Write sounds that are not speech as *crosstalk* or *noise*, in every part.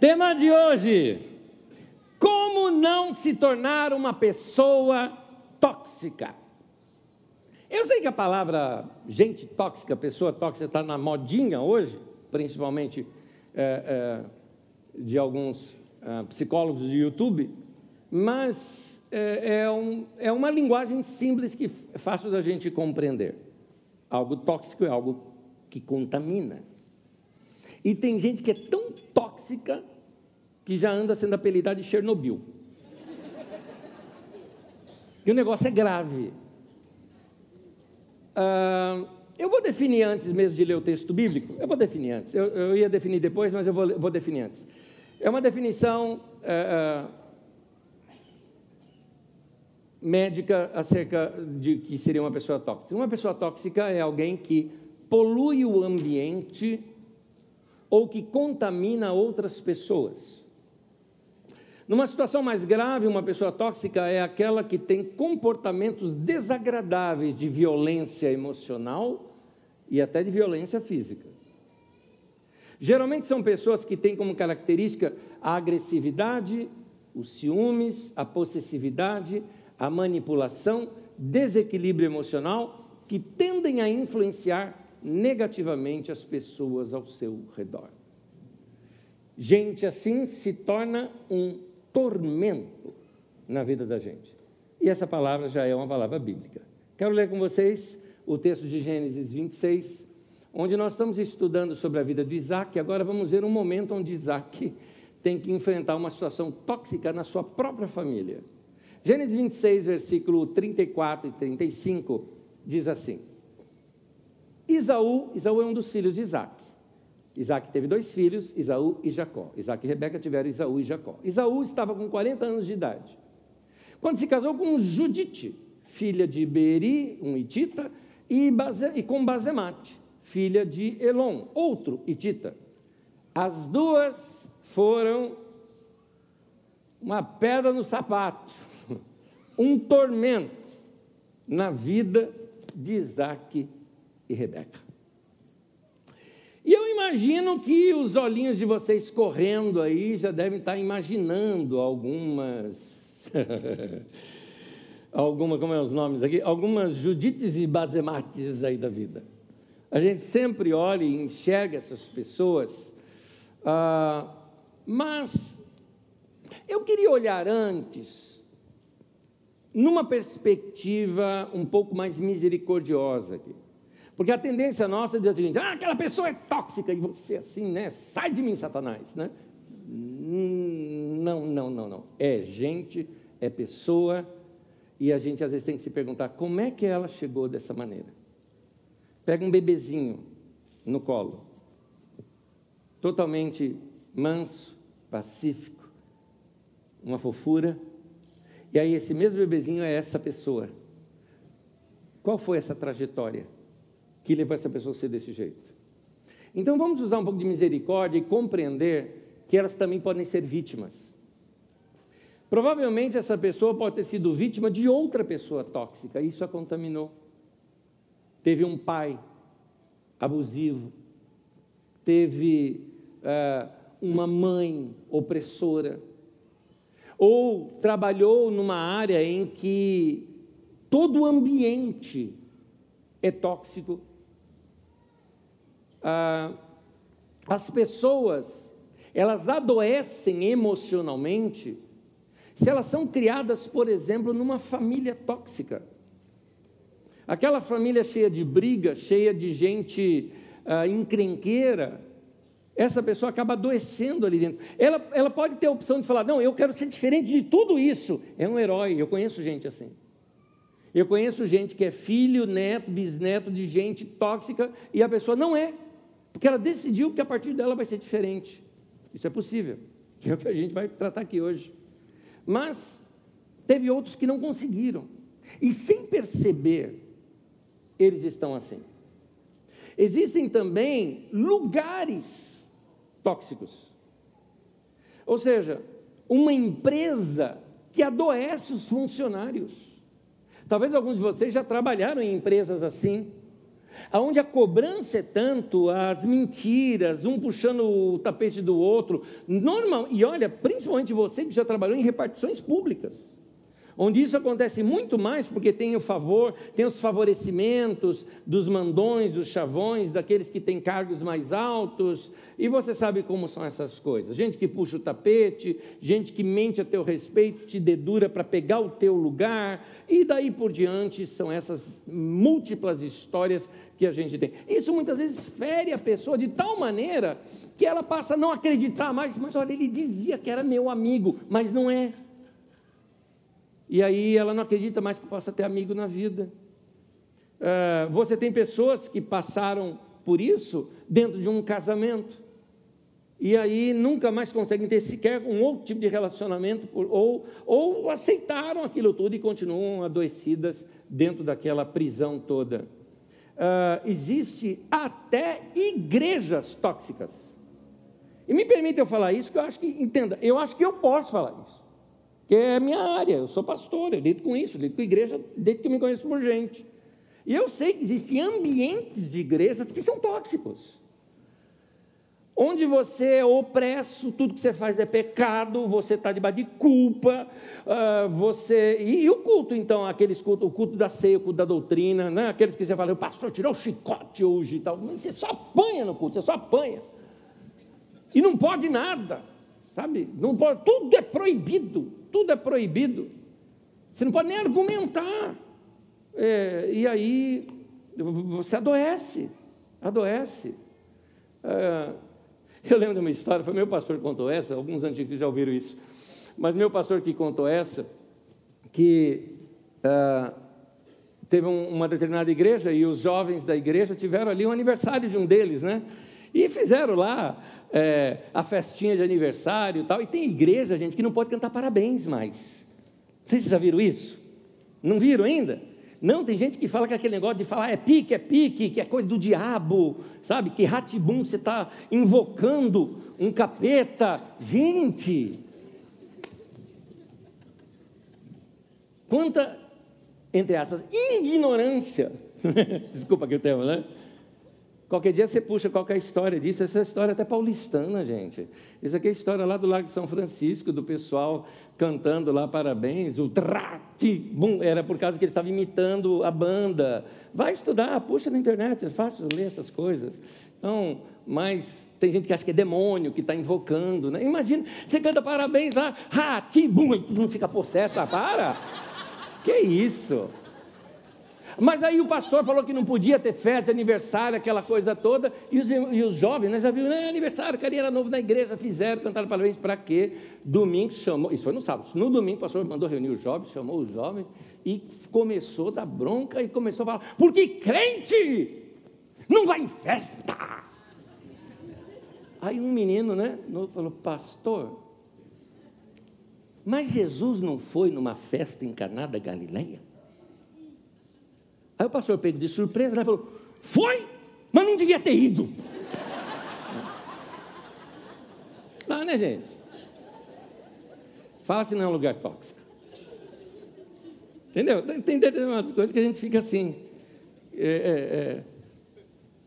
Tema de hoje: Como não se tornar uma pessoa tóxica? Eu sei que a palavra gente tóxica, pessoa tóxica, está na modinha hoje, principalmente é, é, de alguns é, psicólogos do YouTube, mas é, é, um, é uma linguagem simples que é fácil da gente compreender. Algo tóxico é algo que contamina. E tem gente que é tão tóxica que já anda sendo apelidada de Chernobyl. Que o negócio é grave. Ah, eu vou definir antes mesmo de ler o texto bíblico. Eu vou definir antes. Eu, eu ia definir depois, mas eu vou, vou definir antes. É uma definição ah, ah, médica acerca de que seria uma pessoa tóxica. Uma pessoa tóxica é alguém que polui o ambiente ou que contamina outras pessoas. Numa situação mais grave, uma pessoa tóxica é aquela que tem comportamentos desagradáveis de violência emocional e até de violência física. Geralmente são pessoas que têm como característica a agressividade, os ciúmes, a possessividade, a manipulação, desequilíbrio emocional, que tendem a influenciar negativamente as pessoas ao seu redor. Gente assim se torna um tormento na vida da gente. E essa palavra já é uma palavra bíblica. Quero ler com vocês o texto de Gênesis 26, onde nós estamos estudando sobre a vida de Isaac. Agora vamos ver um momento onde Isaac tem que enfrentar uma situação tóxica na sua própria família. Gênesis 26, versículo 34 e 35, diz assim: Isaú, Isaú é um dos filhos de Isaac. Isaac teve dois filhos, Isaú e Jacó. Isaac e Rebeca tiveram Isaú e Jacó. Isaú estava com 40 anos de idade. Quando se casou com Judite, filha de Beri, um hitita, e, Baze, e com Bazemate, filha de Elon, outro hitita. As duas foram uma pedra no sapato, *laughs* um tormento na vida de Isaac e Rebeca. Imagino que os olhinhos de vocês correndo aí já devem estar imaginando algumas. *laughs* alguma, como é os nomes aqui? Algumas Judites e Basemates aí da vida. A gente sempre olha e enxerga essas pessoas, ah, mas eu queria olhar antes, numa perspectiva um pouco mais misericordiosa aqui. Porque a tendência nossa é dizer o seguinte: ah, aquela pessoa é tóxica, e você assim, né? Sai de mim, Satanás, né? Hum, não, não, não, não. É gente, é pessoa, e a gente às vezes tem que se perguntar como é que ela chegou dessa maneira. Pega um bebezinho no colo, totalmente manso, pacífico, uma fofura, e aí esse mesmo bebezinho é essa pessoa. Qual foi essa trajetória? Que levou essa pessoa a ser desse jeito. Então vamos usar um pouco de misericórdia e compreender que elas também podem ser vítimas. Provavelmente essa pessoa pode ter sido vítima de outra pessoa tóxica, isso a contaminou. Teve um pai abusivo, teve uh, uma mãe opressora, ou trabalhou numa área em que todo o ambiente é tóxico ah, as pessoas, elas adoecem emocionalmente se elas são criadas, por exemplo, numa família tóxica. Aquela família cheia de briga, cheia de gente ah, encrenqueira, essa pessoa acaba adoecendo ali dentro. Ela, ela pode ter a opção de falar: não, eu quero ser diferente de tudo isso. É um herói, eu conheço gente assim. Eu conheço gente que é filho, neto, bisneto de gente tóxica e a pessoa não é. Porque ela decidiu que a partir dela vai ser diferente. Isso é possível, que *laughs* é o que a gente vai tratar aqui hoje. Mas teve outros que não conseguiram. E sem perceber, eles estão assim. Existem também lugares tóxicos. Ou seja, uma empresa que adoece os funcionários. Talvez alguns de vocês já trabalharam em empresas assim, onde a cobrança é tanto, as mentiras, um puxando o tapete do outro, normal, e olha, principalmente você que já trabalhou em repartições públicas onde isso acontece muito mais porque tem o favor, tem os favorecimentos dos mandões, dos chavões, daqueles que têm cargos mais altos, e você sabe como são essas coisas. Gente que puxa o tapete, gente que mente a teu respeito, te dedura para pegar o teu lugar, e daí por diante são essas múltiplas histórias que a gente tem. Isso muitas vezes fere a pessoa de tal maneira que ela passa a não acreditar mais, mas olha, ele dizia que era meu amigo, mas não é. E aí ela não acredita mais que possa ter amigo na vida. É, você tem pessoas que passaram por isso dentro de um casamento. E aí nunca mais conseguem ter sequer um outro tipo de relacionamento, ou, ou aceitaram aquilo tudo e continuam adoecidas dentro daquela prisão toda. Uh, existe até igrejas tóxicas. E me permita eu falar isso, que eu acho que, entenda, eu acho que eu posso falar isso que é minha área, eu sou pastor, eu lido com isso, lido com igreja desde que eu me conheço por gente. E eu sei que existem ambientes de igrejas que são tóxicos. Onde você é opresso, tudo que você faz é pecado, você está debaixo de culpa, uh, você. E, e, o culto, então, aqueles cultos, o culto da ceia, o culto da doutrina, né? aqueles que você fala, o pastor tirou o chicote hoje e tal. Você só apanha no culto, você só apanha. E não pode nada, sabe? Não pode, tudo é proibido tudo é proibido. Você não pode nem argumentar. É, e aí você adoece, adoece. É, eu lembro de uma história, foi meu pastor que contou essa, alguns antigos já ouviram isso, mas meu pastor que contou essa, que é, teve um, uma determinada igreja e os jovens da igreja tiveram ali um aniversário de um deles, né? E fizeram lá é, a festinha de aniversário e tal. E tem igreja, gente, que não pode cantar parabéns mais. Vocês já viram isso? Não viram ainda? Não, tem gente que fala que aquele negócio de falar é pique, é pique, que é coisa do diabo, sabe? Que ratibum, você está invocando um capeta. Gente! Quanta, entre aspas, ignorância. *laughs* Desculpa que o termo, né? Qualquer dia você puxa qualquer história disso, essa história é até paulistana, gente. Isso aqui é história lá do Lago de São Francisco, do pessoal cantando lá parabéns, o trate, bum, era por causa que ele estava imitando a banda. Vai estudar, puxa na internet, é fácil ler essas coisas. Então, mas tem gente que acha que é demônio, que está invocando. Né? Imagina, você canta parabéns lá, rati, bum, não fica possesso, ah, para. Que isso? Mas aí o pastor falou que não podia ter festa, aniversário, aquela coisa toda, e os, e os jovens, né, já viram, né, aniversário, carinha era novo na igreja, fizeram, cantaram parabéns, para quê? Domingo chamou, isso foi no sábado, no domingo o pastor mandou reunir os jovens, chamou os jovens, e começou a dar bronca, e começou a falar, porque crente não vai em festa. Aí um menino, né, falou, pastor, mas Jesus não foi numa festa em Caná Galileia? Aí o pastor pegou de surpresa, né? Falou: Foi, mas não devia ter ido. *laughs* Não, né, gente? Fala se não é um lugar tóxico. Entendeu? Tem determinadas coisas que a gente fica assim. É, é, é.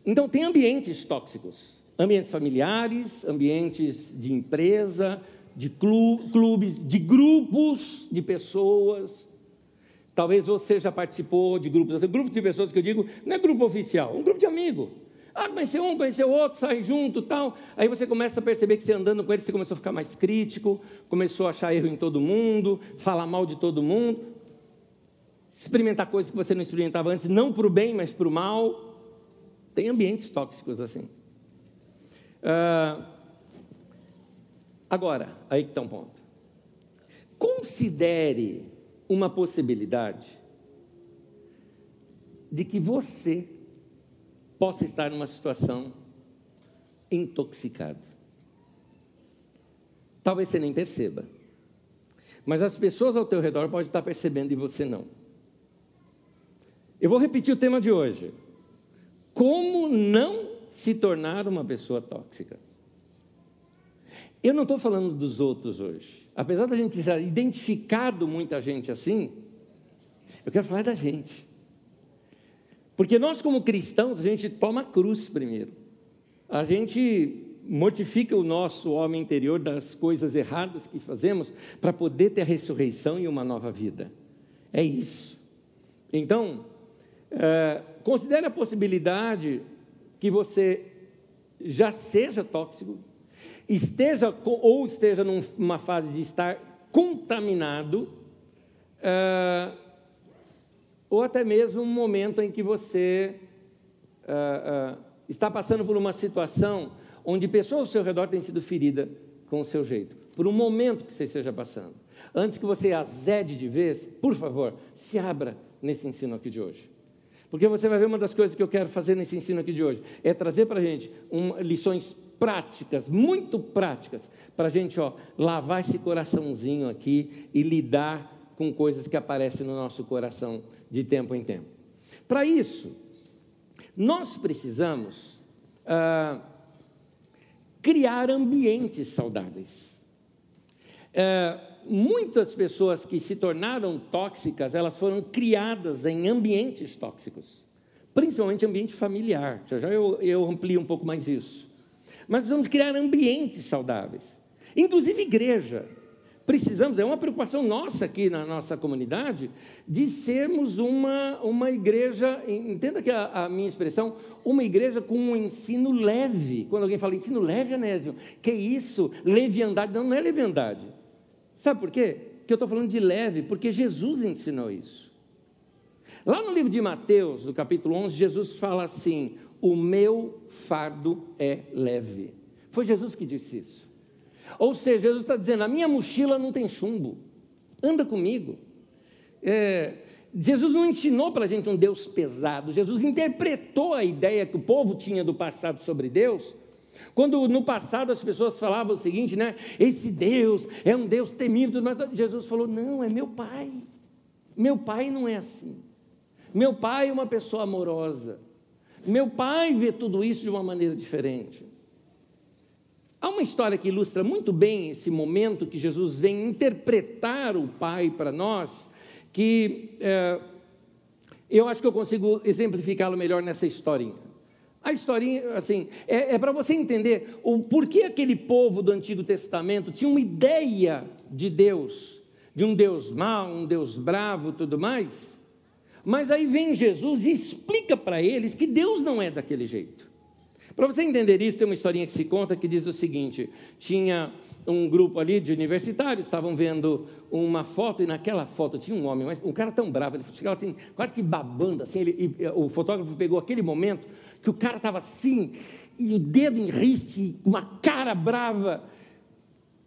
Então, tem ambientes tóxicos ambientes familiares, ambientes de empresa, de clubes, de grupos de pessoas. Talvez você já participou de grupos, assim, grupos de pessoas que eu digo, não é grupo oficial, um grupo de amigos. Ah, conheceu um, conheceu outro, sai junto tal. Aí você começa a perceber que você andando com ele, você começou a ficar mais crítico, começou a achar erro em todo mundo, falar mal de todo mundo, experimentar coisas que você não experimentava antes, não para o bem, mas para o mal. Tem ambientes tóxicos assim. Ah, agora, aí que está um ponto. Considere uma possibilidade de que você possa estar numa situação intoxicada. Talvez você nem perceba, mas as pessoas ao teu redor podem estar percebendo e você não. Eu vou repetir o tema de hoje. Como não se tornar uma pessoa tóxica? Eu não estou falando dos outros hoje apesar da gente ter identificado muita gente assim, eu quero falar da gente. Porque nós, como cristãos, a gente toma a cruz primeiro. A gente mortifica o nosso homem interior das coisas erradas que fazemos para poder ter a ressurreição e uma nova vida. É isso. Então, é, considere a possibilidade que você já seja tóxico, esteja ou esteja numa fase de estar contaminado, é, ou até mesmo um momento em que você é, está passando por uma situação onde pessoas ao seu redor têm sido feridas com o seu jeito, por um momento que você esteja passando. Antes que você azede de vez, por favor, se abra nesse ensino aqui de hoje. Porque você vai ver uma das coisas que eu quero fazer nesse ensino aqui de hoje, é trazer para a gente um, lições práticas, muito práticas, para a gente ó, lavar esse coraçãozinho aqui e lidar com coisas que aparecem no nosso coração de tempo em tempo. Para isso, nós precisamos ah, criar ambientes saudáveis. É, muitas pessoas que se tornaram tóxicas, elas foram criadas em ambientes tóxicos, principalmente ambiente familiar. Já já eu, eu amplio um pouco mais isso. Mas vamos criar ambientes saudáveis, inclusive igreja precisamos, é uma preocupação nossa aqui na nossa comunidade, de sermos uma, uma igreja, entenda que a, a, minha expressão, uma igreja com um ensino leve. Quando alguém fala ensino leve, Anésio, que isso? Leviandade. Não, não é leviandade. Sabe por quê? Que eu estou falando de leve, porque Jesus ensinou isso. Lá no livro de Mateus, no capítulo 11, Jesus fala assim: O meu fardo é leve. Foi Jesus que disse isso. Ou seja, Jesus está dizendo: a minha mochila não tem chumbo, anda comigo. É, Jesus não ensinou para a gente um Deus pesado, Jesus interpretou a ideia que o povo tinha do passado sobre Deus. Quando no passado as pessoas falavam o seguinte, né? Esse Deus é um Deus temível, mas Jesus falou: não, é meu pai. Meu pai não é assim. Meu pai é uma pessoa amorosa. Meu pai vê tudo isso de uma maneira diferente. Há uma história que ilustra muito bem esse momento que Jesus vem interpretar o Pai para nós, que é, eu acho que eu consigo exemplificá-lo melhor nessa historinha. A historinha, assim, é, é para você entender o porquê aquele povo do Antigo Testamento tinha uma ideia de Deus, de um Deus mau, um Deus bravo, tudo mais. Mas aí vem Jesus e explica para eles que Deus não é daquele jeito. Para você entender isso, tem uma historinha que se conta que diz o seguinte: tinha um grupo ali de universitários, estavam vendo uma foto, e naquela foto tinha um homem, mas um cara tão bravo, ele chegava assim, quase que babando, assim, ele, e, o fotógrafo pegou aquele momento que o cara estava assim, e o dedo em riste, uma cara brava,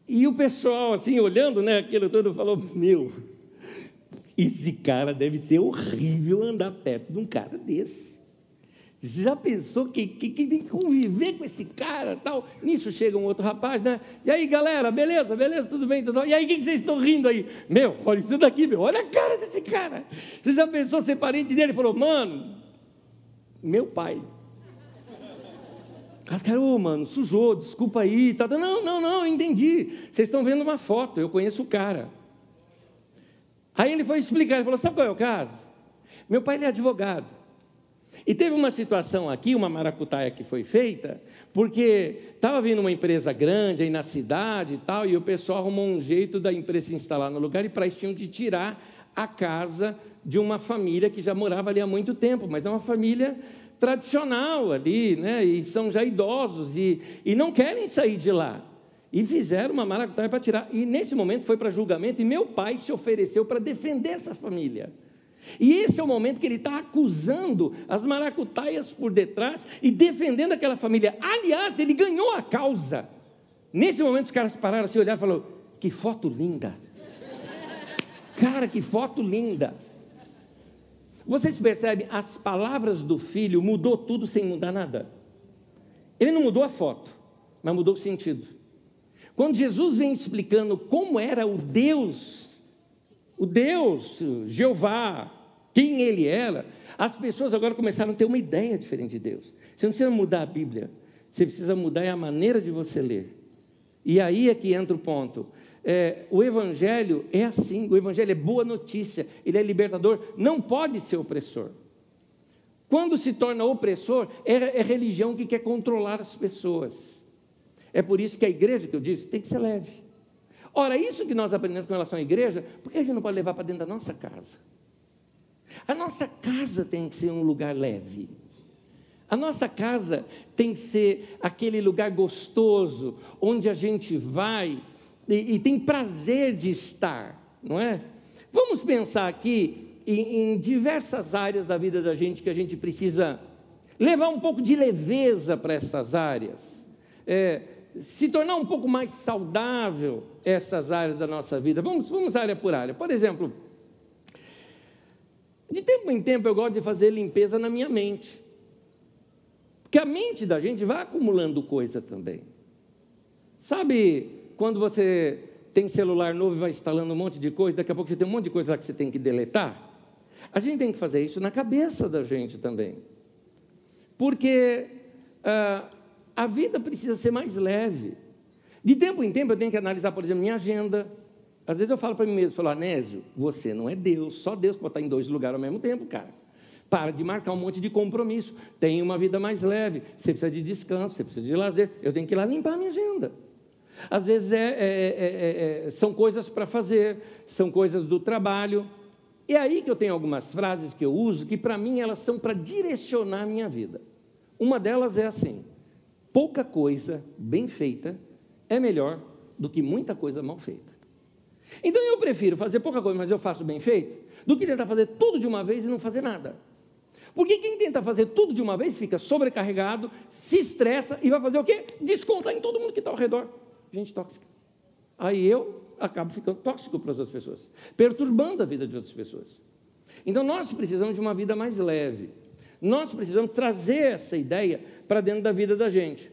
e o pessoal, assim, olhando, né, aquilo todo, falou, meu, esse cara deve ser horrível andar perto de um cara desse. Você já pensou que, que, que, tem que conviver com esse cara tal? Nisso chega um outro rapaz, né? E aí, galera, beleza, beleza, tudo bem, tudo. E aí, o que, vocês estão rindo aí? Meu, olha isso daqui, meu, olha a cara desse cara. Você já pensou ser parente dele? Ele falou, mano, meu pai. Cara, ô, mano, sujou, desculpa aí. Tá, não, não, não, entendi. Vocês estão vendo uma foto, eu conheço o cara. Aí ele foi explicar, ele falou, sabe qual é o caso? Meu pai é advogado. E teve uma situação aqui, uma maracutaia que foi feita, porque estava vindo uma empresa grande aí na cidade e tal, e o pessoal arrumou um jeito da empresa se instalar no lugar e para isso tinham de tirar a casa de uma família que já morava ali há muito tempo, mas é uma família tradicional ali, né? E são já idosos e, e não querem sair de lá. E fizeram uma maracutaia para tirar. E nesse momento foi para julgamento, e meu pai se ofereceu para defender essa família. E esse é o momento que ele está acusando as maracutaias por detrás e defendendo aquela família. Aliás, ele ganhou a causa. Nesse momento, os caras pararam assim, olharam e falaram: Que foto linda! Cara, que foto linda! Vocês percebem, as palavras do filho mudou tudo sem mudar nada. Ele não mudou a foto, mas mudou o sentido. Quando Jesus vem explicando como era o Deus, o Deus, Jeová, quem ele era, as pessoas agora começaram a ter uma ideia diferente de Deus. Você não precisa mudar a Bíblia, você precisa mudar a maneira de você ler. E aí é que entra o ponto. É, o Evangelho é assim, o Evangelho é boa notícia, ele é libertador, não pode ser opressor. Quando se torna opressor, é, é religião que quer controlar as pessoas. É por isso que a igreja, que eu disse, tem que ser leve. Ora, isso que nós aprendemos com relação à igreja, por que a gente não pode levar para dentro da nossa casa? A nossa casa tem que ser um lugar leve. A nossa casa tem que ser aquele lugar gostoso, onde a gente vai e, e tem prazer de estar, não é? Vamos pensar aqui em, em diversas áreas da vida da gente que a gente precisa levar um pouco de leveza para essas áreas. É, se tornar um pouco mais saudável essas áreas da nossa vida. Vamos, vamos área por área. Por exemplo, de tempo em tempo eu gosto de fazer limpeza na minha mente. Porque a mente da gente vai acumulando coisa também. Sabe quando você tem celular novo e vai instalando um monte de coisa, daqui a pouco você tem um monte de coisa lá que você tem que deletar? A gente tem que fazer isso na cabeça da gente também. Porque ah, a vida precisa ser mais leve. De tempo em tempo eu tenho que analisar, por exemplo, minha agenda. Às vezes eu falo para mim mesmo, falo, Anésio, você não é Deus, só Deus pode estar em dois lugares ao mesmo tempo, cara. Para de marcar um monte de compromisso. Tenha uma vida mais leve. Você precisa de descanso, você precisa de lazer. Eu tenho que ir lá limpar a minha agenda. Às vezes é, é, é, é são coisas para fazer, são coisas do trabalho. É aí que eu tenho algumas frases que eu uso que, para mim, elas são para direcionar a minha vida. Uma delas é assim: pouca coisa bem feita é melhor do que muita coisa mal feita. Então eu prefiro fazer pouca coisa, mas eu faço bem feito, do que tentar fazer tudo de uma vez e não fazer nada. Porque quem tenta fazer tudo de uma vez fica sobrecarregado, se estressa e vai fazer o quê? Descontar em todo mundo que está ao redor. Gente tóxica. Aí eu acabo ficando tóxico para as outras pessoas, perturbando a vida de outras pessoas. Então nós precisamos de uma vida mais leve. Nós precisamos trazer essa ideia para dentro da vida da gente.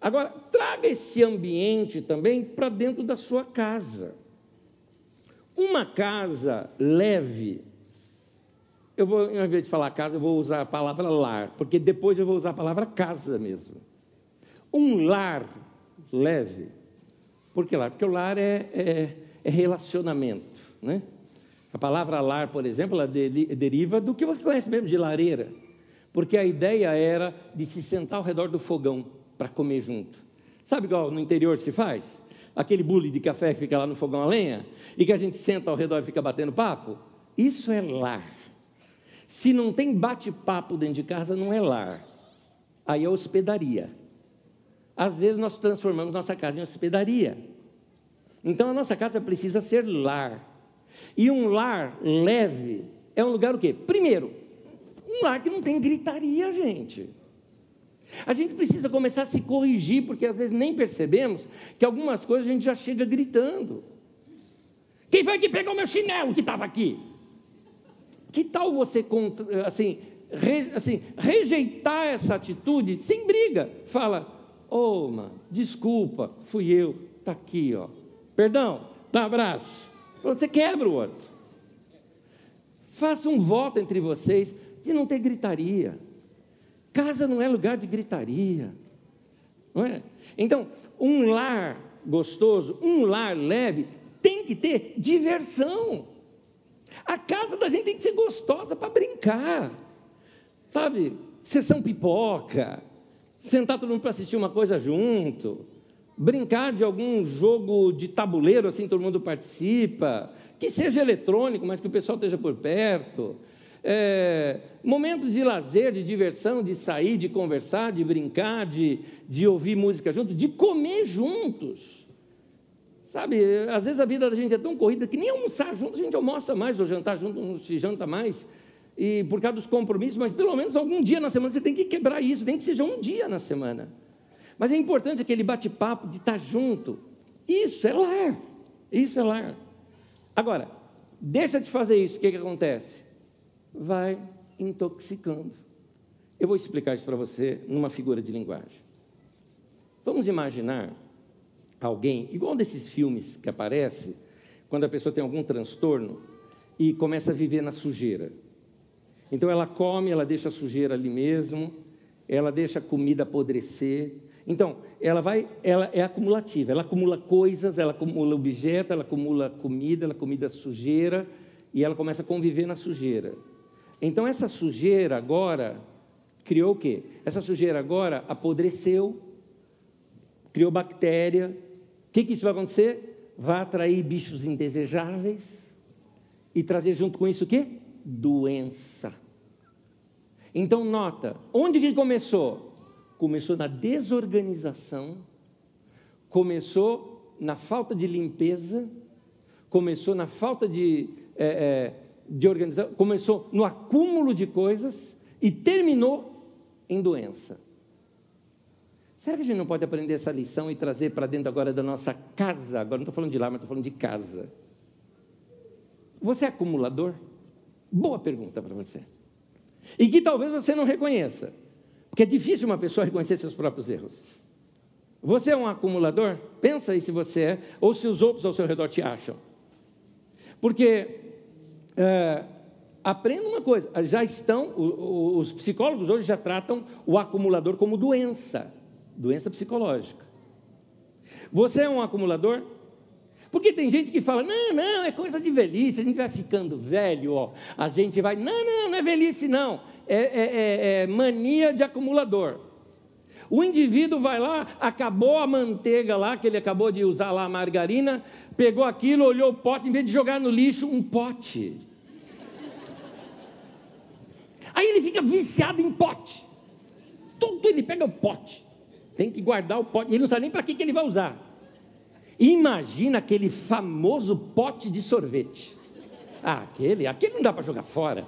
Agora, traga esse ambiente também para dentro da sua casa. Uma casa leve, eu vou, ao invés de falar casa, eu vou usar a palavra lar, porque depois eu vou usar a palavra casa mesmo. Um lar leve por que lar? Porque o lar é, é, é relacionamento. Né? A palavra lar, por exemplo, ela deriva do que você conhece mesmo de lareira. Porque a ideia era de se sentar ao redor do fogão para comer junto. Sabe igual no interior se faz? Aquele bule de café que fica lá no fogão a lenha e que a gente senta ao redor e fica batendo papo? Isso é lar. Se não tem bate-papo dentro de casa, não é lar. Aí é hospedaria. Às vezes nós transformamos nossa casa em hospedaria. Então a nossa casa precisa ser lar. E um lar leve é um lugar o quê? Primeiro, um lar que não tem gritaria, gente. A gente precisa começar a se corrigir, porque às vezes nem percebemos que algumas coisas a gente já chega gritando. Quem foi que pegou meu chinelo que estava aqui? Que tal você assim, assim, rejeitar essa atitude sem briga? Fala, Ô, oh, mano, desculpa, fui eu. Está aqui, ó. Perdão, dá um abraço. Você quebra o outro. Faça um voto entre vocês de não ter gritaria. Casa não é lugar de gritaria. Não é? Então, um lar gostoso, um lar leve, tem que ter diversão. A casa da gente tem que ser gostosa para brincar. Sabe? Sessão pipoca, sentar todo mundo para assistir uma coisa junto, brincar de algum jogo de tabuleiro, assim todo mundo participa, que seja eletrônico, mas que o pessoal esteja por perto. É, momentos de lazer, de diversão, de sair, de conversar, de brincar, de, de ouvir música junto, de comer juntos. Sabe, às vezes a vida da gente é tão corrida que nem almoçar junto a gente almoça mais, ou jantar junto não se janta mais e por causa dos compromissos, mas pelo menos algum dia na semana você tem que quebrar isso, nem que seja um dia na semana. Mas é importante aquele bate-papo de estar junto. Isso é lar. Isso é lar. Agora, deixa de fazer isso, o que, que acontece? Vai intoxicando. Eu vou explicar isso para você numa figura de linguagem. Vamos imaginar alguém, igual desses filmes que aparece, quando a pessoa tem algum transtorno e começa a viver na sujeira. Então ela come, ela deixa a sujeira ali mesmo, ela deixa a comida apodrecer. Então, ela vai, ela é acumulativa, ela acumula coisas, ela acumula objetos, ela acumula comida, ela comida sujeira, e ela começa a conviver na sujeira. Então essa sujeira agora criou o quê? Essa sujeira agora apodreceu, criou bactéria. O que, que isso vai acontecer? Vai atrair bichos indesejáveis e trazer junto com isso o quê? Doença. Então nota, onde que começou? Começou na desorganização, começou na falta de limpeza, começou na falta de, é, é, de organização, começou no acúmulo de coisas e terminou em doença. Será que a gente não pode aprender essa lição e trazer para dentro agora da nossa casa? Agora não estou falando de lá, mas estou falando de casa. Você é acumulador? Boa pergunta para você. E que talvez você não reconheça. Porque é difícil uma pessoa reconhecer seus próprios erros. Você é um acumulador? Pensa aí se você é, ou se os outros ao seu redor te acham. Porque é, aprenda uma coisa, já estão, os psicólogos hoje já tratam o acumulador como doença, doença psicológica. Você é um acumulador? Porque tem gente que fala, não, não, é coisa de velhice, a gente vai ficando velho, ó, a gente vai, não, não, não é velhice não, é, é, é, é mania de acumulador. O indivíduo vai lá, acabou a manteiga lá, que ele acabou de usar lá a margarina, pegou aquilo, olhou o pote, em vez de jogar no lixo, um pote. Aí ele fica viciado em pote. Tudo ele pega o pote. Tem que guardar o pote. Ele não sabe nem para que, que ele vai usar. Imagina aquele famoso pote de sorvete. Ah, aquele, aquele não dá para jogar fora.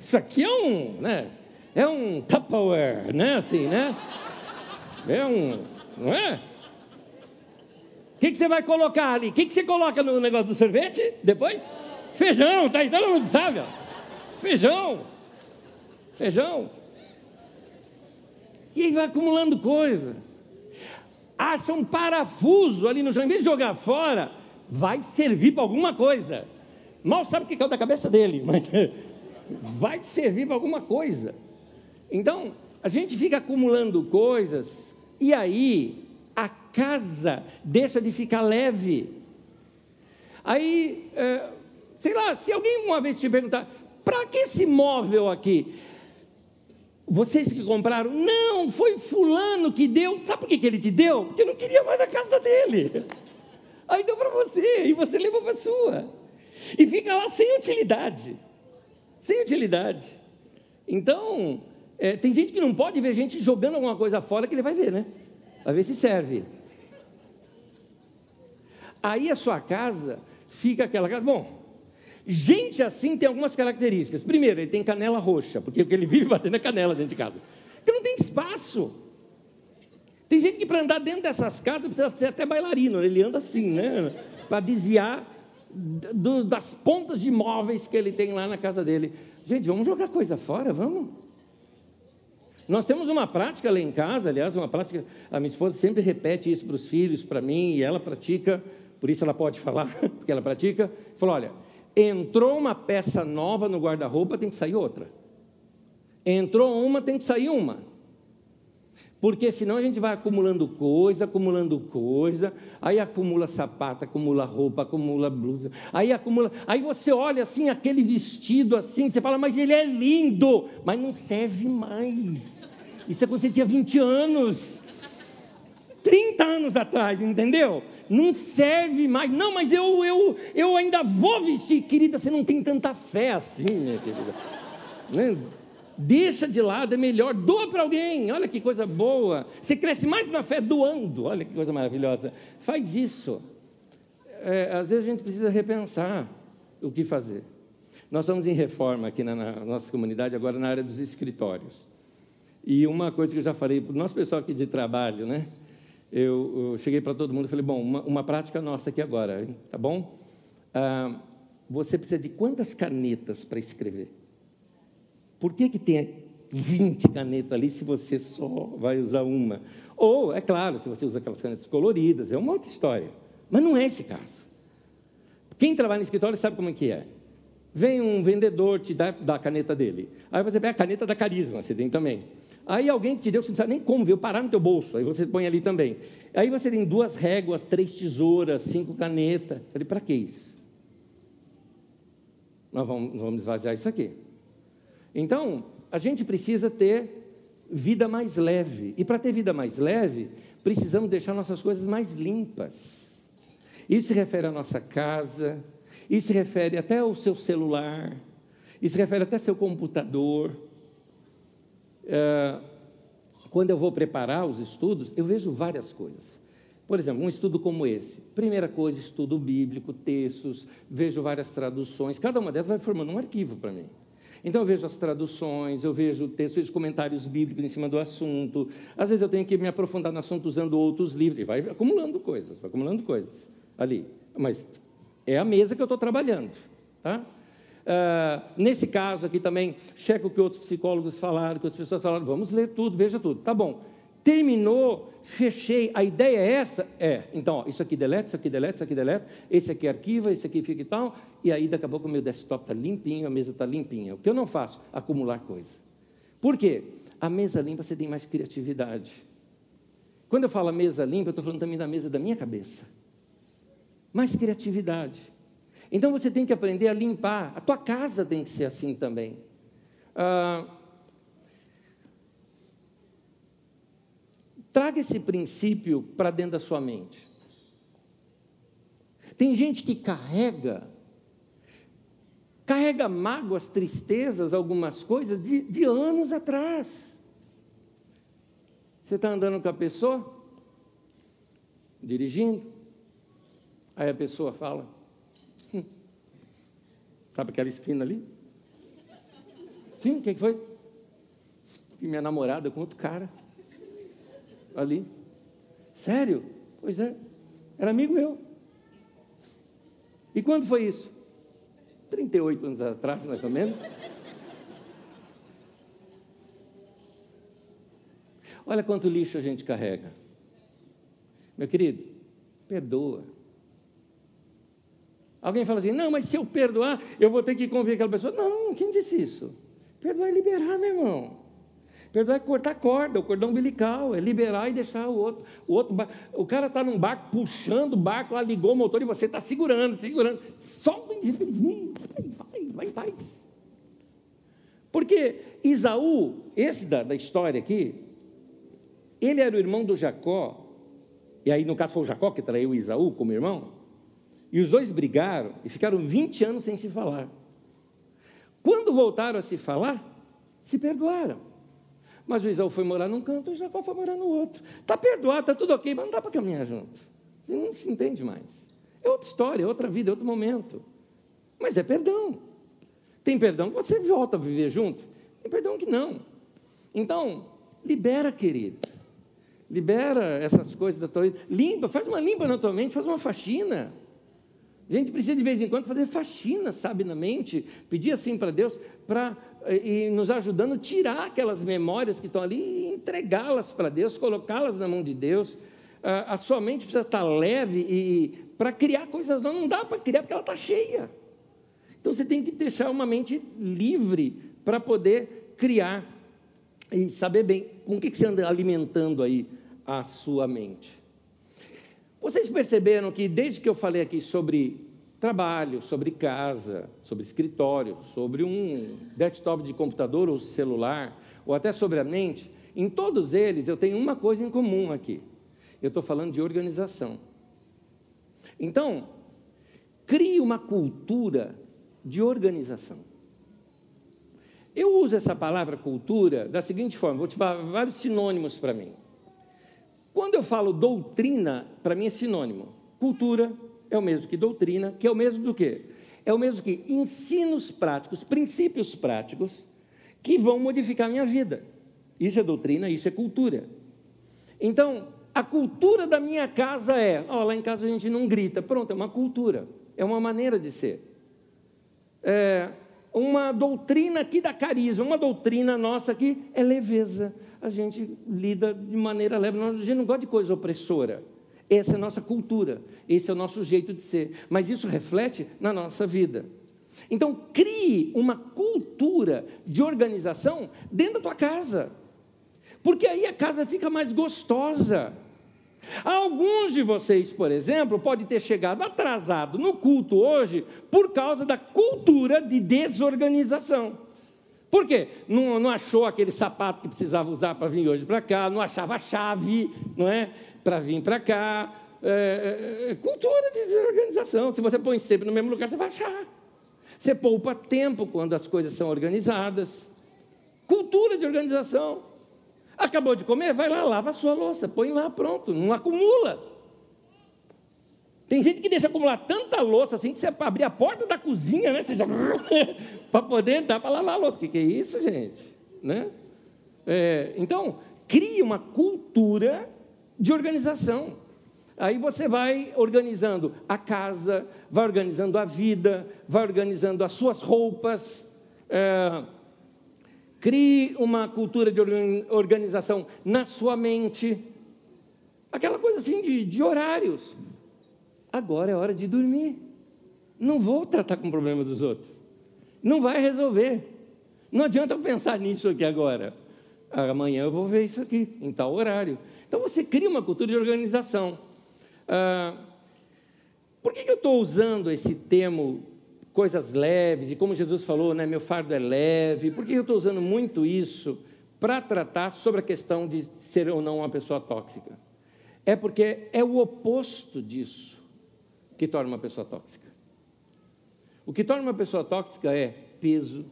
Isso aqui é um, né? É um Tupperware, né? Assim, né? É um. Não é? O que, que você vai colocar ali? O que, que você coloca no negócio do sorvete depois? Feijão, tá aí, todo mundo sabe, ó. Feijão. Feijão. E aí vai acumulando coisa. Acha um parafuso ali no chão, em vez de jogar fora, vai servir para alguma coisa. Mal sabe o que é o da cabeça dele, *laughs* mas vai servir para alguma coisa. Então, a gente fica acumulando coisas e aí casa deixa de ficar leve. Aí, é, sei lá, se alguém uma vez te perguntar, para que esse móvel aqui? Vocês que compraram, não, foi fulano que deu. Sabe por que, que ele te deu? Porque não queria mais na casa dele. Aí deu para você, e você levou para a sua. E fica lá sem utilidade. Sem utilidade. Então, é, tem gente que não pode ver gente jogando alguma coisa fora que ele vai ver, né? Vai ver se serve. Aí a sua casa fica aquela casa. Bom, gente assim tem algumas características. Primeiro, ele tem canela roxa, porque ele vive *laughs* batendo a canela dentro de casa. Então não tem espaço. Tem gente que para andar dentro dessas casas precisa ser até bailarino, ele anda assim, né? Para desviar do, das pontas de móveis que ele tem lá na casa dele. Gente, vamos jogar coisa fora, vamos. Nós temos uma prática lá em casa, aliás, uma prática, a minha esposa sempre repete isso para os filhos, para mim, e ela pratica, por isso ela pode falar, *laughs* porque ela pratica. Falou: olha, entrou uma peça nova no guarda-roupa, tem que sair outra. Entrou uma, tem que sair uma. Porque senão a gente vai acumulando coisa, acumulando coisa, aí acumula sapato, acumula roupa, acumula blusa, aí acumula. Aí você olha assim, aquele vestido assim, você fala, mas ele é lindo, mas não serve mais. Isso é quando você tinha 20 anos, 30 anos atrás, entendeu? Não serve mais. Não, mas eu, eu, eu ainda vou vestir. Querida, você não tem tanta fé assim, minha querida. Né? Deixa de lado, é melhor, doa para alguém, olha que coisa boa. Você cresce mais na fé doando, olha que coisa maravilhosa. Faz isso. É, às vezes a gente precisa repensar o que fazer. Nós estamos em reforma aqui na, na nossa comunidade, agora na área dos escritórios. E uma coisa que eu já falei para o nosso pessoal aqui de trabalho, né? Eu, eu cheguei para todo mundo e falei: bom, uma, uma, prática nossa aqui agora, hein? tá bom? Ah, você precisa de quantas canetas para escrever? Por que, que tem 20 canetas ali se você só vai usar uma? Ou, é claro, se você usa aquelas canetas coloridas, é uma outra história. Mas não é esse caso. Quem trabalha no escritório sabe como é que é. Vem um vendedor, te dá, dá a caneta dele. Aí você pega a caneta da carisma, você tem também. Aí alguém te deu, você não sabe nem como, veio parar no teu bolso. Aí você põe ali também. Aí você tem duas réguas, três tesouras, cinco canetas. falei, para que isso? Nós vamos, vamos esvaziar isso aqui. Então, a gente precisa ter vida mais leve. E para ter vida mais leve, precisamos deixar nossas coisas mais limpas. Isso se refere à nossa casa, isso se refere até ao seu celular, isso se refere até ao seu computador. É, quando eu vou preparar os estudos, eu vejo várias coisas. Por exemplo, um estudo como esse. Primeira coisa, estudo bíblico, textos, vejo várias traduções. Cada uma delas vai formando um arquivo para mim. Então eu vejo as traduções, eu vejo textos, vejo comentários bíblicos em cima do assunto. Às vezes eu tenho que me aprofundar no assunto usando outros livros. E vai acumulando coisas, vai acumulando coisas ali. Mas é a mesa que eu estou trabalhando. Tá? Uh, nesse caso aqui também, checo o que outros psicólogos falaram, que outras pessoas falaram, vamos ler tudo, veja tudo. Tá bom. Terminou, fechei, a ideia é essa? É. Então, ó, isso aqui deleta, isso aqui deleta, isso aqui deleta, esse aqui arquiva, esse aqui fica e tal, e aí daqui a pouco o meu desktop está limpinho, a mesa está limpinha. O que eu não faço? Acumular coisa. Por quê? A mesa limpa você tem mais criatividade. Quando eu falo mesa limpa, eu estou falando também da mesa da minha cabeça. Mais criatividade. Então você tem que aprender a limpar. A tua casa tem que ser assim também. Ah, Traga esse princípio para dentro da sua mente. Tem gente que carrega, carrega mágoas, tristezas, algumas coisas de, de anos atrás. Você está andando com a pessoa, dirigindo, aí a pessoa fala: Sabe aquela esquina ali? Sim, o que foi? E minha namorada com outro cara ali. Sério? Pois é. Era amigo meu. E quando foi isso? 38 anos atrás, mais ou menos. Olha quanto lixo a gente carrega. Meu querido, perdoa. Alguém fala assim: não, mas se eu perdoar, eu vou ter que conviver aquela pessoa. Não, quem disse isso? Perdoar é liberar, meu irmão. Perdoar é cortar corda, o cordão umbilical, é liberar e deixar o outro. O, outro, o cara está num barco puxando o barco, lá ligou o motor e você está segurando, segurando. Solta vai, vai, vai. Porque Isaú, esse da, da história aqui, ele era o irmão do Jacó, e aí no caso foi o Jacó que traiu Isaú como irmão, e os dois brigaram e ficaram 20 anos sem se falar. Quando voltaram a se falar, se perdoaram. Mas o Isaú foi morar num canto, o Jacó foi morar no outro. Está perdoado, está tudo ok, mas não dá para caminhar junto. Não se entende mais. É outra história, é outra vida, é outro momento. Mas é perdão. Tem perdão que você volta a viver junto, tem perdão que não. Então, libera, querido. Libera essas coisas da tua vida. Limpa, faz uma limpa na tua mente, faz uma faxina. A gente precisa de vez em quando fazer faxina, sabe, na mente, pedir assim para Deus, para e nos ajudando tirar aquelas memórias que estão ali e entregá-las para Deus, colocá-las na mão de Deus. A sua mente precisa estar leve e para criar coisas não, não dá para criar porque ela está cheia. Então você tem que deixar uma mente livre para poder criar e saber bem com o que você anda alimentando aí a sua mente. Vocês perceberam que desde que eu falei aqui sobre trabalho, sobre casa, sobre escritório, sobre um desktop de computador ou celular, ou até sobre a mente, em todos eles eu tenho uma coisa em comum aqui. Eu estou falando de organização. Então, crie uma cultura de organização. Eu uso essa palavra cultura da seguinte forma, vou te falar vários sinônimos para mim. Quando eu falo doutrina, para mim é sinônimo. Cultura, é o mesmo que doutrina, que é o mesmo do quê? É o mesmo que ensinos práticos, princípios práticos que vão modificar a minha vida. Isso é doutrina, isso é cultura. Então, a cultura da minha casa é, ó, lá em casa a gente não grita, pronto, é uma cultura, é uma maneira de ser. É uma doutrina aqui da carisma, uma doutrina nossa aqui é leveza. A gente lida de maneira leve, a gente não gosta de coisa opressora. Essa é a nossa cultura, esse é o nosso jeito de ser, mas isso reflete na nossa vida. Então, crie uma cultura de organização dentro da tua casa, porque aí a casa fica mais gostosa. Alguns de vocês, por exemplo, podem ter chegado atrasado no culto hoje por causa da cultura de desorganização. Por quê? Não, não achou aquele sapato que precisava usar para vir hoje para cá, não achava a chave, não é? Para vir para cá. É, é, é, cultura de desorganização. Se você põe sempre no mesmo lugar, você vai achar. Você poupa tempo quando as coisas são organizadas. Cultura de organização. Acabou de comer? Vai lá, lava a sua louça, põe lá, pronto, não acumula. Tem gente que deixa acumular tanta louça assim que você abrir a porta da cozinha, né? Já... *laughs* para poder entrar para lavar a louça. O que, que é isso, gente? Né? É, então, crie uma cultura de organização. Aí você vai organizando a casa, vai organizando a vida, vai organizando as suas roupas. É, crie uma cultura de organização na sua mente. Aquela coisa assim de, de horários agora é hora de dormir. Não vou tratar com o problema dos outros. Não vai resolver. Não adianta eu pensar nisso aqui agora. Amanhã eu vou ver isso aqui, em tal horário. Então você cria uma cultura de organização. Ah, por que, eu estou usando esse termo coisas leves, e como Jesus falou, né, meu fardo é leve? Por que eu estou usando muito isso para tratar sobre a questão de ser ou não uma pessoa tóxica? É porque é o oposto disso que torna uma pessoa tóxica. O que torna uma pessoa tóxica é peso,